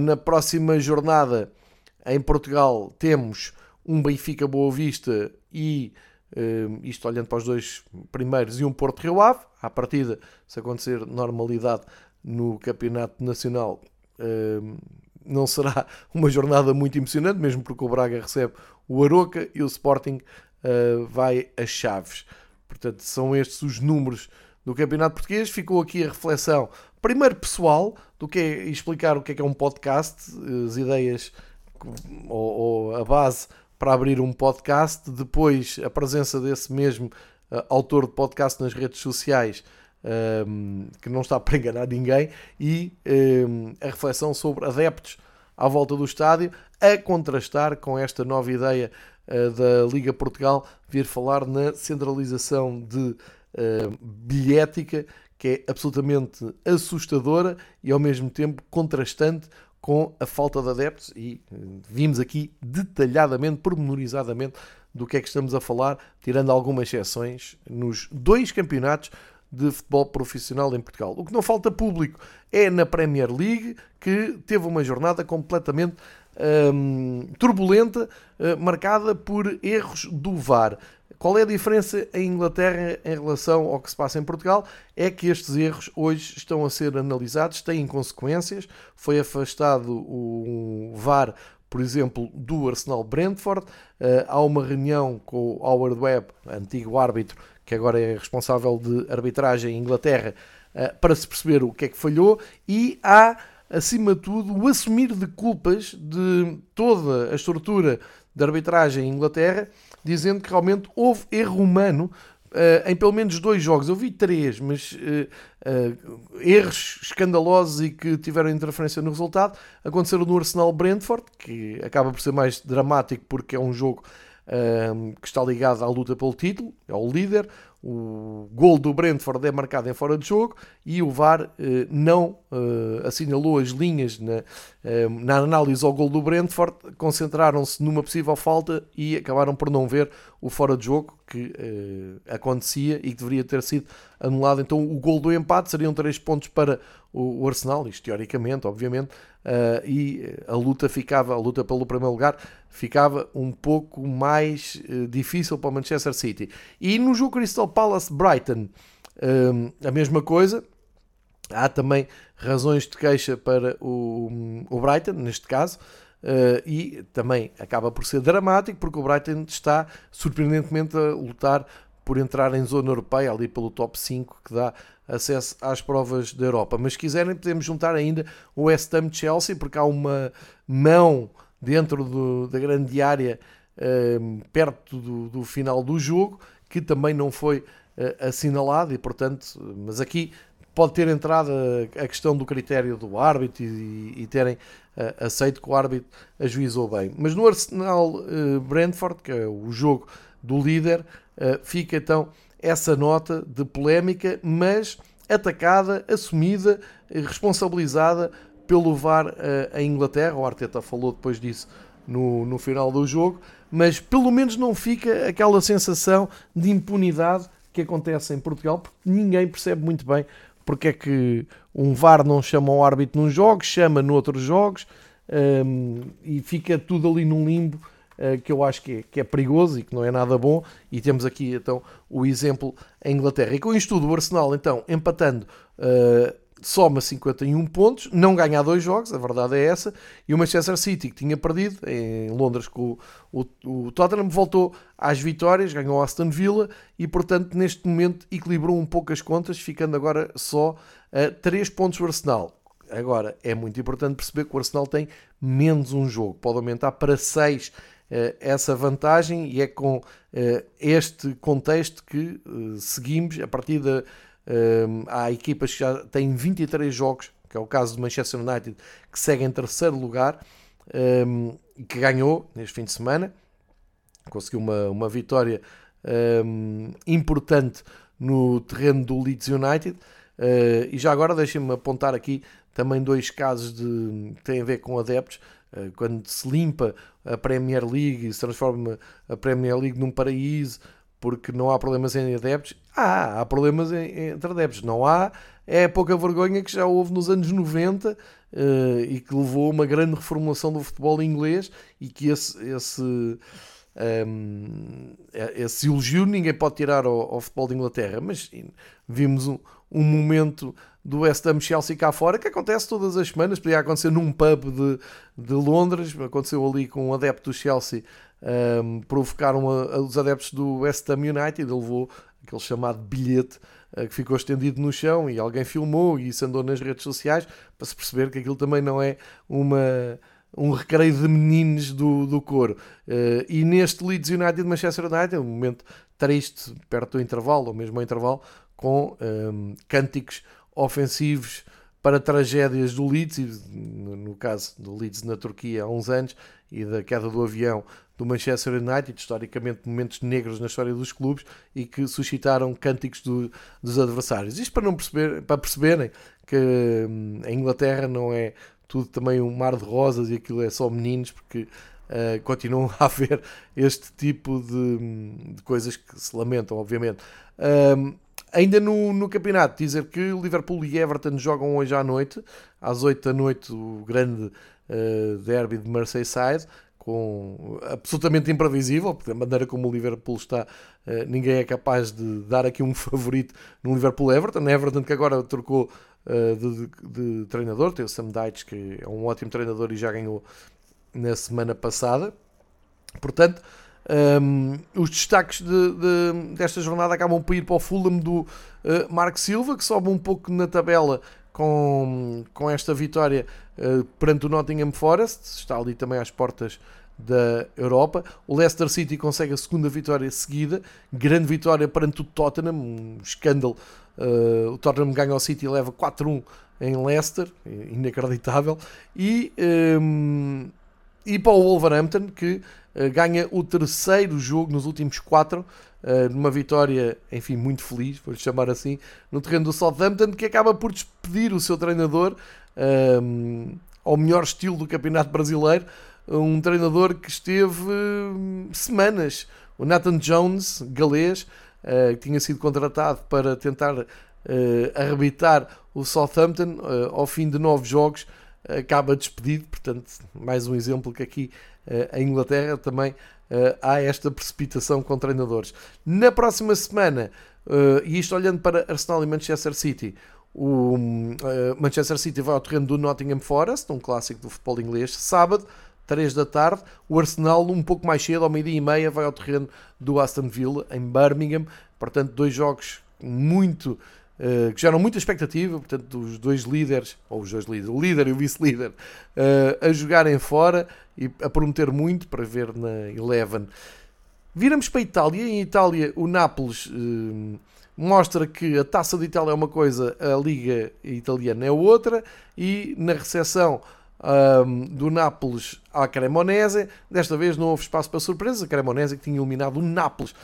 na próxima jornada em Portugal temos um Benfica Boa Vista e isto olhando para os dois primeiros e um Porto Rio Ave. À partida, se acontecer normalidade no Campeonato Nacional, não será uma jornada muito emocionante, mesmo porque o Braga recebe o Aroca e o Sporting uh, vai a Chaves. Portanto, são estes os números do Campeonato Português. Ficou aqui a reflexão, primeiro pessoal, do que é explicar o que é, que é um podcast, as ideias ou, ou, a base para abrir um podcast, depois a presença desse mesmo uh, autor de podcast nas redes sociais um, que não está para enganar ninguém, e um, a reflexão sobre adeptos à volta do estádio, a contrastar com esta nova ideia uh, da Liga Portugal, vir falar na centralização de uh, bilhética, que é absolutamente assustadora e ao mesmo tempo contrastante com a falta de adeptos e vimos aqui detalhadamente, pormenorizadamente do que é que estamos a falar, tirando algumas exceções nos dois campeonatos de futebol profissional em Portugal. O que não falta público é na Premier League, que teve uma jornada completamente hum, turbulenta, uh, marcada por erros do VAR. Qual é a diferença em Inglaterra em relação ao que se passa em Portugal? É que estes erros hoje estão a ser analisados, têm consequências. Foi afastado o VAR por exemplo, do Arsenal Brentford. Uh, há uma reunião com o Howard Webb, antigo árbitro, que agora é responsável de arbitragem em Inglaterra, uh, para se perceber o que é que falhou. E há, acima de tudo, o assumir de culpas de toda a estrutura de arbitragem em Inglaterra, dizendo que realmente houve erro humano Uh, em pelo menos dois jogos, eu vi três, mas uh, uh, erros escandalosos e que tiveram interferência no resultado aconteceram no Arsenal Brentford, que acaba por ser mais dramático porque é um jogo que está ligado à luta pelo título, ao líder. O gol do Brentford é marcado em fora de jogo e o VAR eh, não eh, assinalou as linhas na, na análise ao gol do Brentford, concentraram-se numa possível falta e acabaram por não ver o fora de jogo que acontecia e que deveria ter sido anulado. Então o gol do empate seriam 3 pontos para o, Arsenal, isto teoricamente, obviamente, uh, e a luta ficava, a luta pelo primeiro lugar, ficava um pouco mais uh, difícil para o Manchester City. E no jogo Crystal Palace-Brighton, uh, a mesma coisa, há também razões de queixa para o, o Brighton, neste caso, Uh, e também acaba por ser dramático porque o Brighton está surpreendentemente a lutar por entrar em zona europeia, ali pelo top 5 que dá acesso às provas da Europa. Mas se quiserem, podemos juntar ainda o West Ham Chelsea, porque há uma mão dentro do, da grande área um, perto do, do, final do jogo que também não foi uh, assinalado e portanto, mas aqui pode ter entrado a, questão do critério do árbitro e, e terem uh, aceito que o árbitro ajuizou bem. Mas no Arsenal uh, Brentford, que é o jogo do líder, fica então essa nota de polémica, mas atacada, assumida, responsabilizada pelo VAR eh, em Inglaterra. O Arteta falou depois disso no, no final do jogo, mas pelo menos não fica aquela sensação de impunidade que acontece em Portugal, porque ninguém percebe muito bem porque é que um VAR não chama o árbitro num jogo, chama noutros jogos um, e fica tudo ali num limbo eh, que eu acho que é, que é, perigoso e que não é nada bom. E temos aqui então o exemplo em Inglaterra. E com isto tudo, o Arsenal então empatando. Uh, soma 51 pontos, não ganha dois jogos, a verdade é essa, e o Manchester City, que tinha perdido em Londres com o, o, o Tottenham, voltou às vitórias, ganhou Aston Villa e, portanto, neste momento equilibrou um pouco as contas, ficando agora só a 3 pontos do Arsenal. Agora, é muito importante perceber que o Arsenal tem menos um jogo, pode aumentar para 6 eh, essa vantagem e é com eh, este contexto que eh, seguimos. A partir de. Há equipas que já têm 23 jogos, que é o caso do Manchester United, que segue em terceiro lugar e que ganhou neste fim de semana. Conseguiu uma, uma vitória importante no terreno do Leeds United. Uh, e já agora deixem-me apontar aqui também dois casos de, que têm a ver com adeptos. Uh, quando se limpa a Premier League e se transforma a Premier League num paraíso porque não há problemas em adeptos, há, há problemas em, entre adeptos. Não há, é pouca vergonha que já houve nos anos 90 uh, e que levou a uma grande reformulação do futebol inglês e que esse, esse, um, esse elogio ninguém pode tirar ao, ao, futebol de Inglaterra, mas vimos um, um momento do West Ham Chelsea cá fora, que acontece todas as semanas, podia acontecer num pub de, de Londres, aconteceu ali com um adepto do Chelsea, um, provocaram a, os adeptos do West Ham United, ele levou aquele chamado bilhete uh, que ficou estendido no chão e alguém filmou e isso andou nas redes sociais para se perceber que aquilo também não é uma um recreio de meninos do, do coro. Uh, e neste Leeds United Manchester United, um momento triste, perto do intervalo, ou mesmo ao intervalo, com um, cânticos ofensivos para tragédias do Leeds, no caso do Leeds na Turquia há uns anos, e da queda do avião do Manchester United, historicamente momentos negros na história dos clubes e que suscitaram cânticos do, dos adversários. Isto para, não perceber, para perceberem que hum, a Inglaterra não é tudo também um mar de rosas e aquilo é só meninos, porque uh, continuam a haver este tipo de, de, coisas que se lamentam, obviamente. Um, Ainda no, no campeonato, dizer que Liverpool e Everton jogam hoje à noite, às 8 da noite, o grande uh, derby de Merseyside, com absolutamente imprevisível, porque da maneira como o Liverpool está, uh, ninguém é capaz de dar aqui um favorito no Liverpool-Everton. Everton que agora trocou uh, de, de, de, treinador, tem o Sam Dyche, que é um ótimo treinador e já ganhou na semana passada. Portanto, um, os destaques de, de, desta jornada acabam por ir para o Fulham do uh, Marco Silva, que sobe um pouco na tabela com, com esta vitória uh, perante o Nottingham Forest, está ali também às portas da Europa. O Leicester City consegue a segunda vitória seguida, grande vitória perante o Tottenham, um escândalo. Uh, o Tottenham ganha ao City e leva 4-1 em Leicester, inacreditável. E, um, e para o Wolverhampton, que uh, ganha o terceiro jogo nos últimos quatro, uh, numa vitória, enfim, muito feliz, vou-lhe chamar assim, no terreno do Southampton, que acaba por despedir o seu treinador um, ao melhor estilo do Campeonato Brasileiro, um treinador que esteve uh, semanas, o Nathan Jones, galês, que tinha sido contratado para tentar arrebitar o Southampton ao fim de nove jogos acaba despedido, portanto, mais um exemplo que aqui uh, em Inglaterra também uh, há esta precipitação com treinadores. Na próxima semana, uh, e isto olhando para Arsenal e Manchester City, o Manchester City vai ao terreno do Nottingham Forest, um clássico do futebol inglês, sábado, 3 da tarde. O Arsenal, um pouco mais cedo, ao meio-dia e meia, vai ao terreno do Aston Villa, em Birmingham. Portanto, dois jogos muito que geram muita expectativa, portanto, os dois líderes, ou os dois líderes, o líder e o vice-líder, uh, a jogarem fora e a prometer muito para ver na Eleven. Viramos para a Itália, em Itália o Nápoles uh, mostra que a Taça de Itália é uma coisa, a Liga Italiana é outra, e na recepção um, do Nápoles à Cremonese, desta vez não houve espaço para surpresa, a Cremonese que tinha eliminado o Nápoles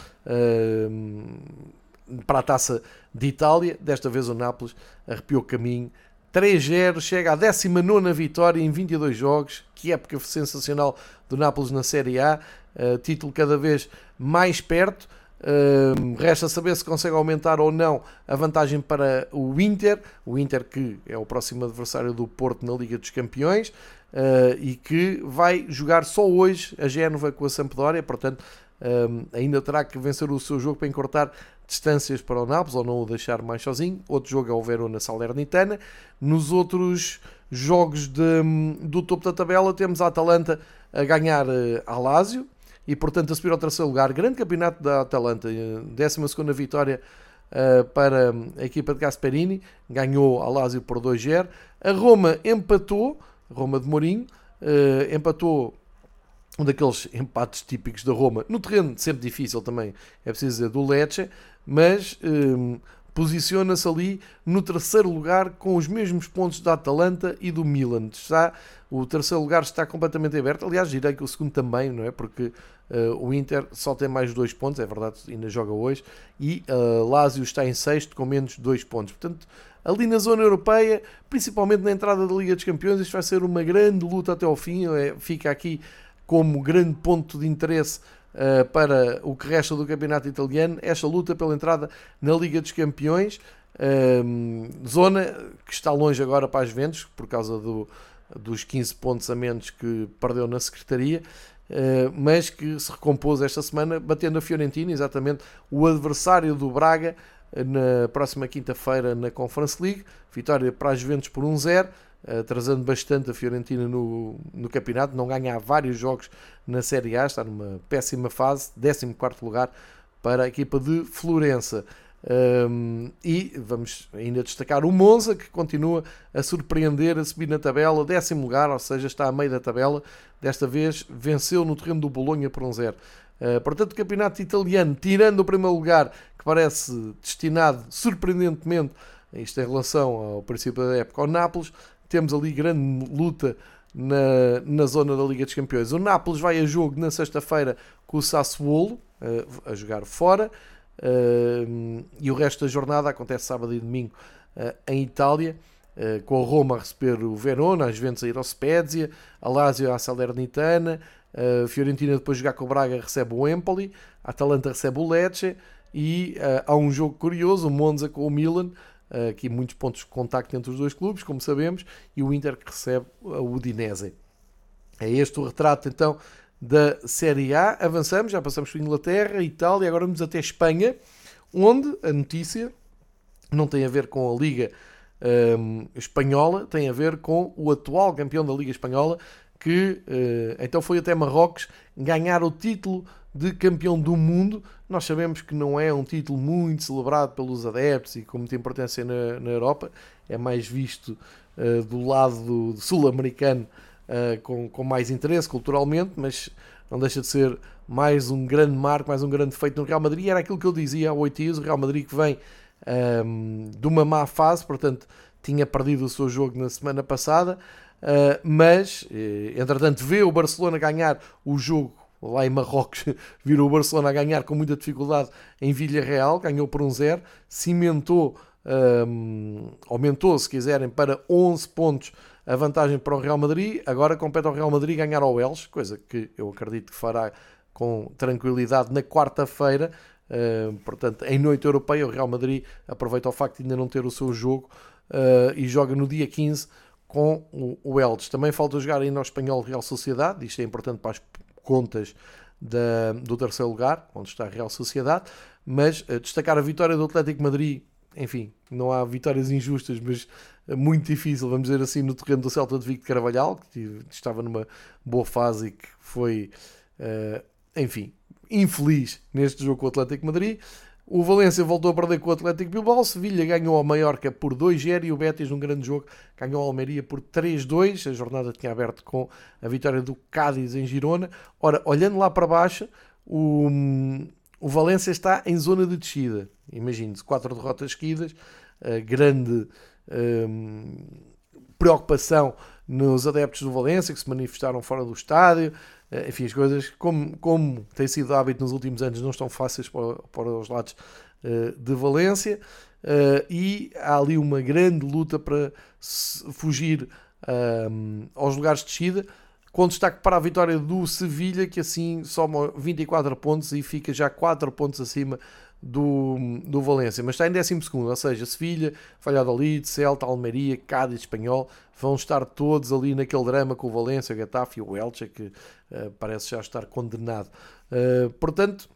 para a taça de Itália. Desta vez o Nápoles arrepiou caminho. 3-0, chega à 19 vitória em 22 jogos. Que época sensacional do Nápoles na Série A. Uh, título cada vez mais perto. Uh, resta saber se consegue aumentar ou não a vantagem para o Inter. O Inter, que é o próximo adversário do Porto na Liga dos Campeões. Uh, e que vai jogar só hoje a Génova com a Sampdoria. Portanto, um, ainda terá que vencer o seu jogo para encurtar distâncias para o Nápoles ou não o deixar mais sozinho. Outro jogo é o Verona Salernitana. Nos outros jogos de, do topo da tabela temos a Atalanta a ganhar uh, a Lazio e portanto a subir ao terceiro lugar. Grande campeonato da Atalanta, 12 uh, vitória uh, para a equipa de Gasperini, ganhou a Lazio por 2-0. A Roma empatou, Roma de Mourinho, uh, empatou um daqueles empates típicos da Roma, no terreno sempre difícil também, é preciso dizer, do Lecce, mas um, posiciona-se ali no terceiro lugar com os mesmos pontos da Atalanta e do Milan. Está, o terceiro lugar está completamente aberto, aliás, direi que o segundo também, não é? Porque Uh, o Inter só tem mais dois pontos, é verdade, ainda joga hoje, e uh, Lazio está em sexto com menos dois pontos. Portanto, ali na zona europeia, principalmente na entrada da Liga dos Campeões, isto vai ser uma grande luta até ao fim. É, fica aqui como grande ponto de interesse uh, para o que resta do campeonato italiano, esta luta pela entrada na Liga dos Campeões. zona que está longe agora para as Juventus, por causa do, dos 15 pontos a menos que perdeu na Secretaria. Eh, mas que se recompôs esta semana, batendo a Fiorentina, exatamente o adversário do Braga, eh, na próxima quinta-feira na Conference League. Vitória para as Juventus por 1-0, uh, trazendo bastante a Fiorentina no, no campeonato. Não ganha há vários jogos na Série A, está numa péssima fase, 14 lugar para a equipa de Florença. Um, e vamos ainda destacar o Monza, que continua a surpreender, a subir na tabela, décimo lugar, ou seja, está a meio da tabela. Desta vez venceu no terreno do Bolonha por um zero. Uh, portanto, o campeonato italiano, tirando o primeiro lugar, que parece destinado surpreendentemente, isto em relação ao princípio da época, ao Nápoles, temos ali grande luta na, na zona da Liga dos Campeões. O Nápoles vai a jogo na sexta-feira com o Sassuolo, uh, a jogar fora. Uh, e o resto da jornada acontece sábado e domingo uh, em Itália, com a Roma a receber o Verona, as Juventus a ir ao Spezia, a Lazio à Salernitana, a Fiorentina depois de jogar com o Braga recebe o Empoli, a Atalanta recebe o Lecce e há um jogo curioso, o Monza com o Milan, aqui muitos pontos de contacto entre os dois clubes, como sabemos, e o Inter que recebe a Udinese. É este o retrato então da Série A. Avançamos, já passamos por Inglaterra, Itália, agora vamos até Espanha, onde a notícia não tem a ver com a Liga um, Espanhola, tem a ver com o atual campeão da Liga Espanhola, que uh, então foi até Marrocos ganhar o título de campeão do mundo. Nós sabemos que não é um título muito celebrado pelos adeptos e com muita importância na, na Europa, é mais visto uh, do lado sul-americano uh, com, com mais interesse culturalmente, mas não deixa de ser mais um grande marco, mais um grande feito no Real Madrid. Era aquilo que eu dizia há oito dias: o Real Madrid que vem um, ehm, de uma má fase, portanto, tinha perdido o seu jogo na semana passada, uh, mas entretanto vê o Barcelona ganhar o jogo lá em Marrocos, virou o Barcelona a ganhar com muita dificuldade em Vila Real, ganhou por um zero, cimentou, um, aumentou, se quiserem, para 11 pontos a vantagem para o Real Madrid. Agora compete ao Real Madrid ganhar ao Elche, coisa que eu acredito que fará com tranquilidade na quarta-feira. Uh, portanto, em noite europeia, o Real Madrid aproveita o facto de ainda não ter o seu jogo uh, e joga no dia 15 com o, o. Também falta jogar ainda ao Espanhol Real Sociedade, isto é importante para as contas da, do terceiro lugar, onde está a Real Sociedade, mas uh, destacar a vitória do Atlético Madrid enfim, não há vitórias injustas, mas muito difícil, vamos dizer assim, no terreno do Celta de Vigo de Carvalhal, que estava numa boa fase e que foi, uh, enfim, infeliz neste jogo com o Atlético Madrid. O Valência voltou a perder com o Atlético Bilbao, Sevilha ganhou ao Mallorca por 2-0 e o Betis, num grande jogo, ganhou ao Almeria por 3-2. A jornada tinha aberto com a vitória do Cádiz em Girona. Ora, olhando lá para baixo, o, o Valência está em zona de descida. Imagine-se, quatro derrotas seguidas, grande um, preocupação nos adeptos do Valência que se manifestaram fora do estádio. Uh, enfim, as coisas, como, como tem sido hábito nos últimos anos, não estão fáceis para, para os lados uh, de Valência. Uh, e há ali uma grande luta para fugir aos lugares de descida com destaque para a vitória do Sevilha, que assim soma 24 pontos e fica já 4 pontos acima do, do Valência, mas está em 12, ou seja, Sevilha, Valladolid, Celta, Almeria, Cádiz, Espanhol, vão estar todos ali naquele drama com o Valência, o Getafe e o Elche, que uh, parece já estar condenado. Uh, portanto,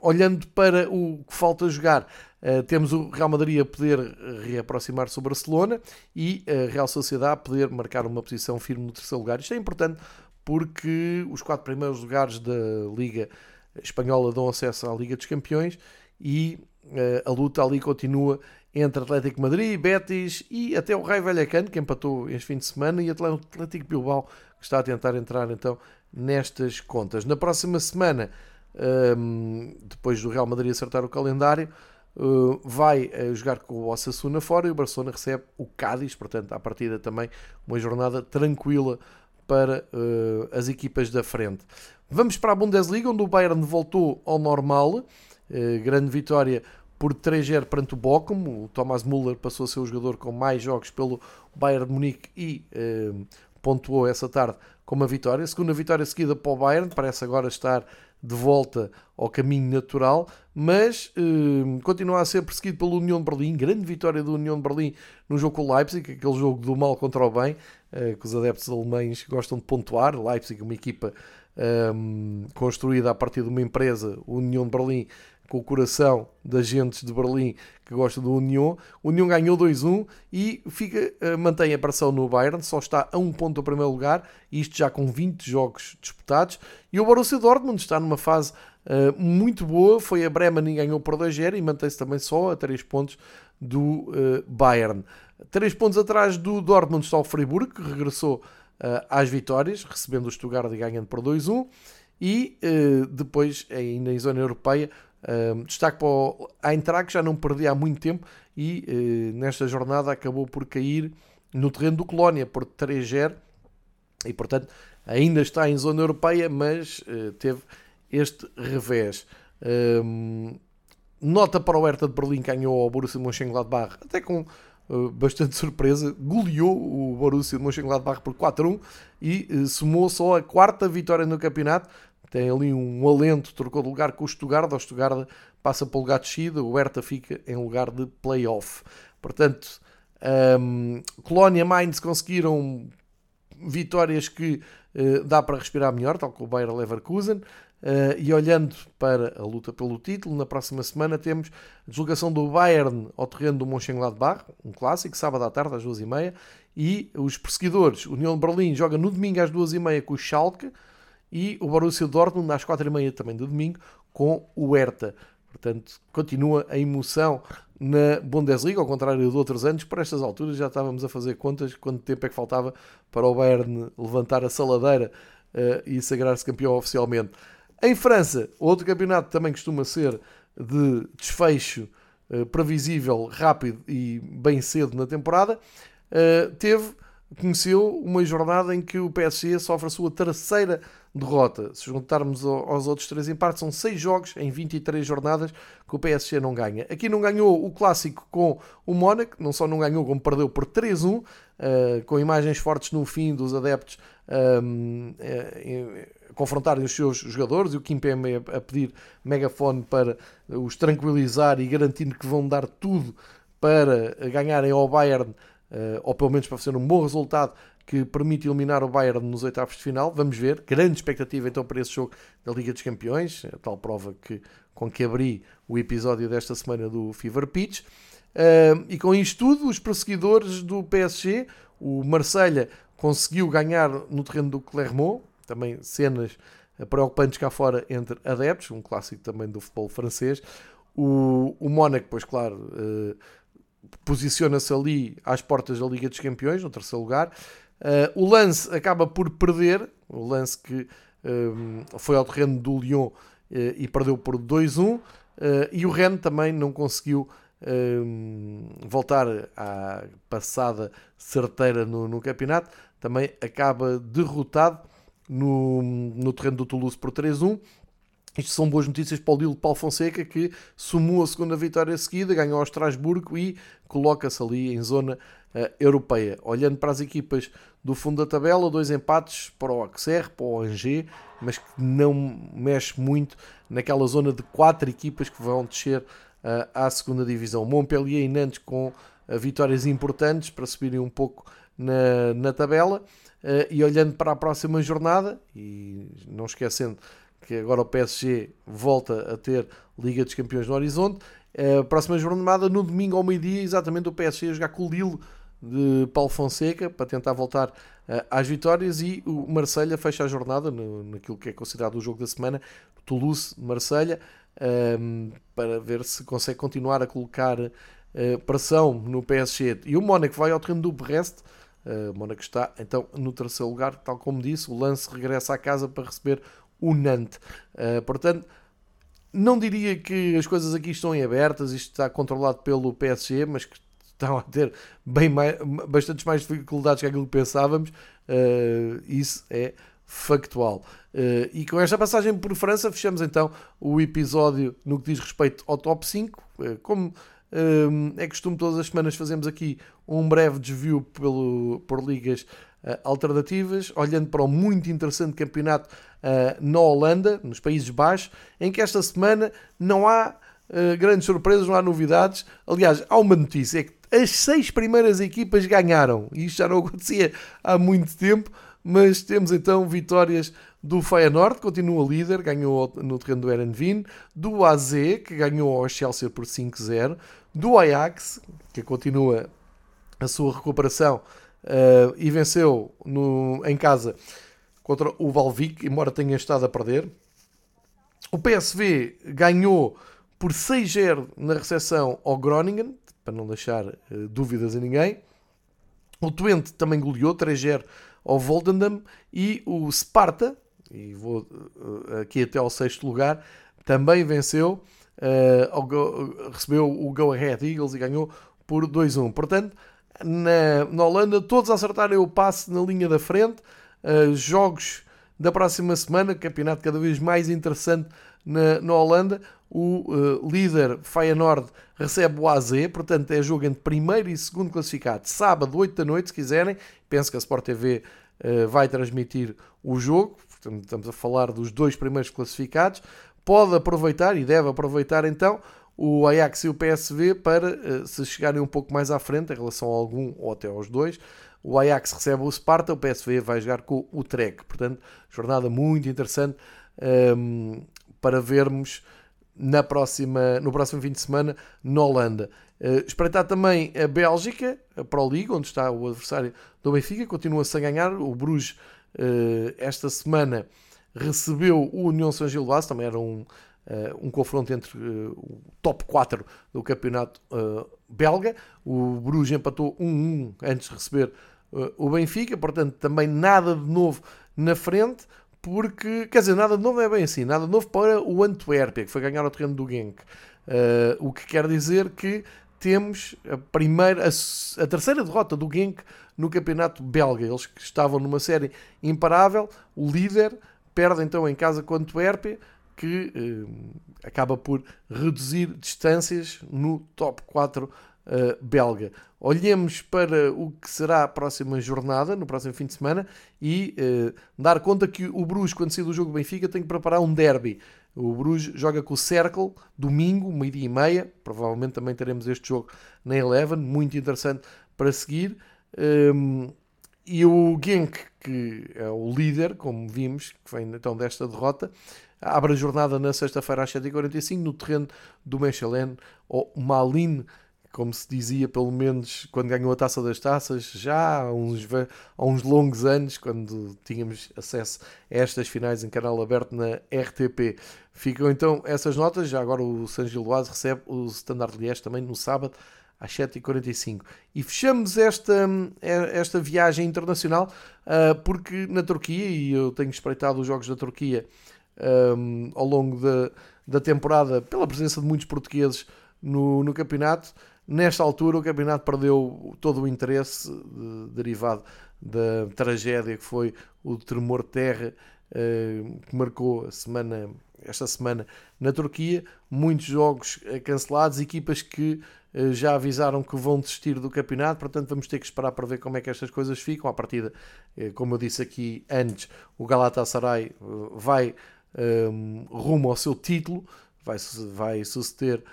olhando para o que falta jogar, uh, temos o Real Madrid a poder reaproximar-se do Barcelona e a Real Sociedade a poder marcar uma posição firme no terceiro lugar. Isto é importante porque os quatro primeiros lugares da Liga Espanhola dão acesso à Liga dos Campeões e uh, a luta ali continua entre Atlético Madrid, Betis e até o Raio Vallecano, que empatou este fim de semana, e Atlético Bilbao, que está a tentar entrar então nestas contas. Na próxima semana um, depois do Real Madrid acertar o calendário, uh, vai uh, jogar com o Osasuna fora e o Barcelona recebe o Cádiz, portanto, à partida também uma jornada tranquila para as equipas da frente. Vamos para a Bundesliga, onde o Bayern voltou ao normal. Grande vitória por 3-0 perante o Bochum. O Thomas Müller passou a ser o jogador com mais jogos pelo Bayern de Munique e pontuou essa tarde com uma vitória. Segunda vitória seguida para o Bayern, parece agora estar de volta ao caminho natural, mas eh, continua a ser perseguido pelo União de Berlim. Grande vitória do União de Berlim no jogo com o Leipzig, aquele jogo do mal contra o bem, eh, que os adeptos alemães gostam de pontuar. Leipzig, uma equipa eh, construída a partir de uma empresa, União de Berlim, com o coração das agentes de Berlim que gosta do União. O União ganhou 2-1 e fica, eh, mantém a pressão no Bayern, só está a um ponto do primeiro lugar, isto já com 20 jogos disputados. E o Borussia Dortmund está numa fase uh, muito boa, foi a Bremen e ganhou por 2-0 e mantém-se também só a 3 pontos do uh, Bayern. 3 pontos atrás do Dortmund está o Freiburg, que regressou uh, às vitórias, recebendo o Stuttgart e ganhando por 2-1. E depois, ainda em zona europeia, Uh, destaque para o Eintracht, que já não perdia há muito tempo e uh, nesta jornada acabou por cair no terreno do Colónia por 3-0 e, portanto, ainda está em zona europeia, mas uh, teve este revés. nota para o Hertha de Berlim que ganhou ao Borussia Mönchengladbach, até com bastante surpresa, goleou o Borussia Mönchengladbach por 4-1 e somou só a quarta vitória no campeonato, tem ali um alento, trocou de lugar com o Stuttgart, o Stuttgart passa para o lugar de descida, o Hertha fica em lugar de playoff. Portanto, um, Colónia Mainz conseguiram vitórias que uh, dá para respirar melhor, tal como o Bayer Leverkusen. Uh, e olhando para a luta pelo título, na próxima semana temos a deslocação do Bayern ao terreno do Mönchengladbach, um clássico, sábado à tarde às duas e meia, e os perseguidores, União de Berlim joga no domingo às duas e meia com o Schalke, e o Borussia Dortmund às 4h30 também do domingo com o Hertha. Portanto, continua a emoção na Bundesliga, ao contrário de outros anos. Por estas alturas já estávamos a fazer contas quanto tempo é que faltava para o Bayern levantar a saladeira uh, e sagrar-se campeão oficialmente. Em França, outro campeonato também costuma ser de desfecho uh, previsível, rápido e bem cedo na temporada, uh, teve conheceu uma jornada em que o PSG sofre a sua terceira derrota. Se juntarmos aos outros três empates, são seis jogos em 23 jornadas que o PSG não ganha. Aqui não ganhou o clássico com o Mónaco, não só não ganhou, como perdeu por 3-1, uh, eh, com imagens fortes no fim dos adeptos um, uh, confrontarem os seus jogadores e o Kim Pembe a pedir megafone para os tranquilizar e garantindo que vão dar tudo para ganharem ao Bayern ou pelo menos para fazer um bom resultado que permite eliminar o Bayern nos oitavos de final. Vamos ver. Grande expectativa então para esse jogo da Liga dos Campeões, a tal prova que, com que abri o episódio desta semana do Fever Pitch. Uh, e com isto tudo, os perseguidores do PSG, o Marselha conseguiu ganhar no terreno do Clermont, também cenas preocupantes cá fora entre adeptos, um clássico também do futebol francês. O, o Mónaco, pois claro, uh, posiciona-se ali às portas da Liga dos Campeões, no terceiro lugar. Uh, o lance acaba por perder, o lance que um, foi ao terreno do Lyon uh, e perdeu por 2-1. Uh, e o Rennes também não conseguiu um, voltar à passada certeira no, no, campeonato, também acaba derrotado no, no terreno do Toulouse por 3-1 isto são boas notícias para o Lille Paulo Fonseca, que sumou a segunda vitória seguida, ganhou ao Estrasburgo e coloca-se ali em zona uh, europeia. Olhando para as equipas do fundo da tabela, dois empates para o Auxerre, para o Angers, mas que não mexe muito naquela zona de quatro equipas que vão descer uh, à segunda divisão. Montpellier e Nantes com uh, vitórias importantes para subirem um pouco na, na tabela. e olhando para a próxima jornada, e não esquecendo que agora o PSG volta a ter Liga dos Campeões no horizonte. A próxima jornada, no domingo ao meio-dia, exatamente o PSG a jogar com o Lille de Paulo Fonseca para tentar voltar uh, às vitórias e o Marselha fecha a jornada no, naquilo que é considerado o jogo da semana, Toulouse-Marselha, um, ehm, para ver se consegue continuar a colocar uh, pressão no PSG. E o Mónaco vai ao terreno do Brest, uh, o Mónaco está então no terceiro lugar, tal como disse, o lance regressa à casa para receber o Nantes. Uh, portanto, não diria que as coisas aqui estão em abertas, isto está controlado pelo PSG, mas que estão a ter bem mais, bastantes mais dificuldades que aquilo que pensávamos. Uh, isso é factual. Uh, e com esta passagem por França, fechamos então o episódio no que diz respeito ao top 5. Uh, como é costume, todas as semanas fazemos aqui um breve desvio pelo, por ligas alternativas, olhando para o muito interessante campeonato na Holanda, nos Países Baixos, em que esta semana não há grandes surpresas, não há novidades. Aliás, há uma notícia: é que as seis primeiras equipas ganharam. E isto já não acontecia há muito tempo mas temos então vitórias do Feyenoord, continua líder, ganhou no terreno do Erenvin, do AZ, que ganhou ao Chelsea por 5-0, do Ajax, que continua a sua recuperação uh, e venceu no, em casa contra o Valvik, embora tenha estado a perder. O PSV ganhou por 6-0 na recepção ao Groningen, para não deixar uh, dúvidas a ninguém. O Twente também goleou 3-0 ao Voldendam e o Sparta, e vou uh, aqui até ao sexto lugar, também venceu, uh, recebeu o Go Ahead Eagles e ganhou por 2-1. Portanto, na, na, Holanda, todos acertaram o passe na linha da frente. Jogos da próxima semana, campeonato cada vez mais interessante na, na Holanda. O uh, líder Feyenoord recebe o AZ, portanto é jogo entre primeiro e segundo classificado, sábado, 8 da noite, se quiserem. Penso que a Sport TV uh, eh, vai transmitir o jogo, portanto, estamos a falar dos dois primeiros classificados. Pode aproveitar e deve aproveitar então o Ajax e o PSV para uh, se chegarem um pouco mais à frente em relação a algum ou até aos dois. O Ajax recebe o Sparta, o PSV vai jogar com o Trek. Portanto, jornada muito interessante um, ehm, para vermos na próxima, no próximo fim de semana na Holanda. Uh, espreitar também a Bélgica, a Pro League, onde está o adversário do Benfica, continua-se a ganhar. O Bruges, uh, esta semana, recebeu o União São Gil também era um, uh, um confronto entre o top 4 do campeonato belga. O Bruges empatou 1-1 antes de receber o Benfica, portanto, também nada de novo na frente porque, quer dizer, nada de novo é bem assim, nada de novo para o Antuérpia, que foi ganhar o terreno do Genk. Uh, o que quer dizer que temos a primeira, a, a, terceira derrota do Genk no campeonato belga. Eles que estavam numa série imparável, o líder perde então em casa com o Antuérpia, que uh, acaba por reduzir distâncias no top 4 eh, belga. Olhemos para o que será a próxima jornada, no próximo fim de semana, e uh, dar conta que o Bruges, quando sair do jogo Benfica, tem que preparar um derby. O Bruges joga com o Cercle, domingo, meio-dia e meia. Provavelmente também teremos este jogo na Eleven, muito interessante para seguir. Um, e o Genk, que é o líder, como vimos, que vem então desta derrota, abre a jornada na sexta-feira às 7h45 no terreno do Mechelen, ou Malin, como se dizia, pelo menos quando ganhou a taça das taças, já há uns, há uns longos anos, quando tínhamos acesso a estas finais em canal aberto na RTP. Ficam então essas notas. Já agora o San Giloase recebe o Standard Liège também no sábado às 7h45. E fechamos esta, esta viagem internacional uh, porque na Turquia, e eu tenho espreitado os jogos da Turquia um, ao longo da, da temporada pela presença de muitos portugueses no, no campeonato. Nesta altura, o campeonato perdeu todo o interesse de, derivado da tragédia que foi o tremor de terra uh, que marcou a semana, esta semana na Turquia. Muitos jogos eh, cancelados, equipas que uh, já avisaram que vão desistir do campeonato, portanto, vamos ter que esperar para ver como é que estas coisas ficam. À partida, como eu disse aqui antes, o Galatasaray vai um, rumo ao seu título, vai, vai suceder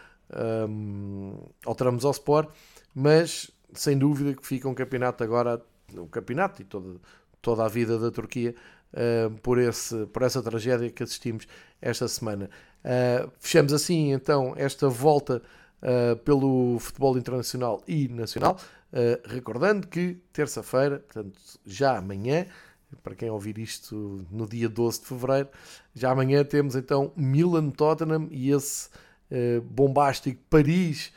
um, alteramos ao Sport, mas sem dúvida que fica um campeonato agora, o campeonato e toda, toda a vida da Turquia uh, por, esse, por essa tragédia que assistimos esta semana. Uh, fechamos assim então esta volta uh, pelo futebol internacional e nacional, recordando que terça-feira, portanto já amanhã, para quem ouvir isto no dia 12 de fevereiro, já amanhã temos então Milan-Tottenham e esse uh, bombástico Paris,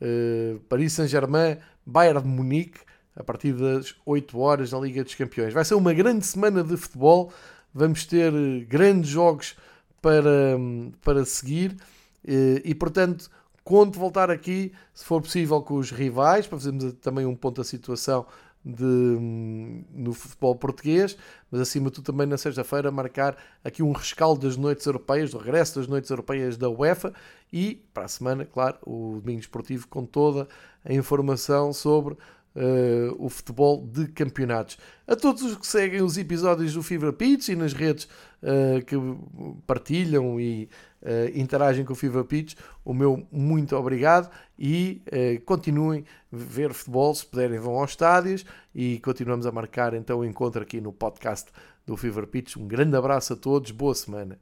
uh, Paris Saint-Germain, Bayern de Munique, a partir das 8 horas na Liga dos Campeões. Vai ser uma grande semana de futebol, vamos ter eh, grandes jogos para, para seguir e, portanto, conto voltar aqui, se for possível, com os rivais, para fazermos também um ponto da situação de, no futebol português, mas acima de tudo também na sexta-feira marcar aqui um rescaldo das noites europeias, do regresso das noites europeias da UEFA e para a semana, claro, o Domingo Esportivo com toda a informação sobre Uh, o futebol de campeonatos. A todos os que seguem os episódios do Fever Pitch e nas redes uh, que partilham e uh, interagem com o Fever Pitch, o meu muito obrigado e continuem a ver futebol, se puderem vão aos estádios e continuamos a marcar então o encontro aqui no podcast do Fever Pitch. Um grande abraço a todos, boa semana.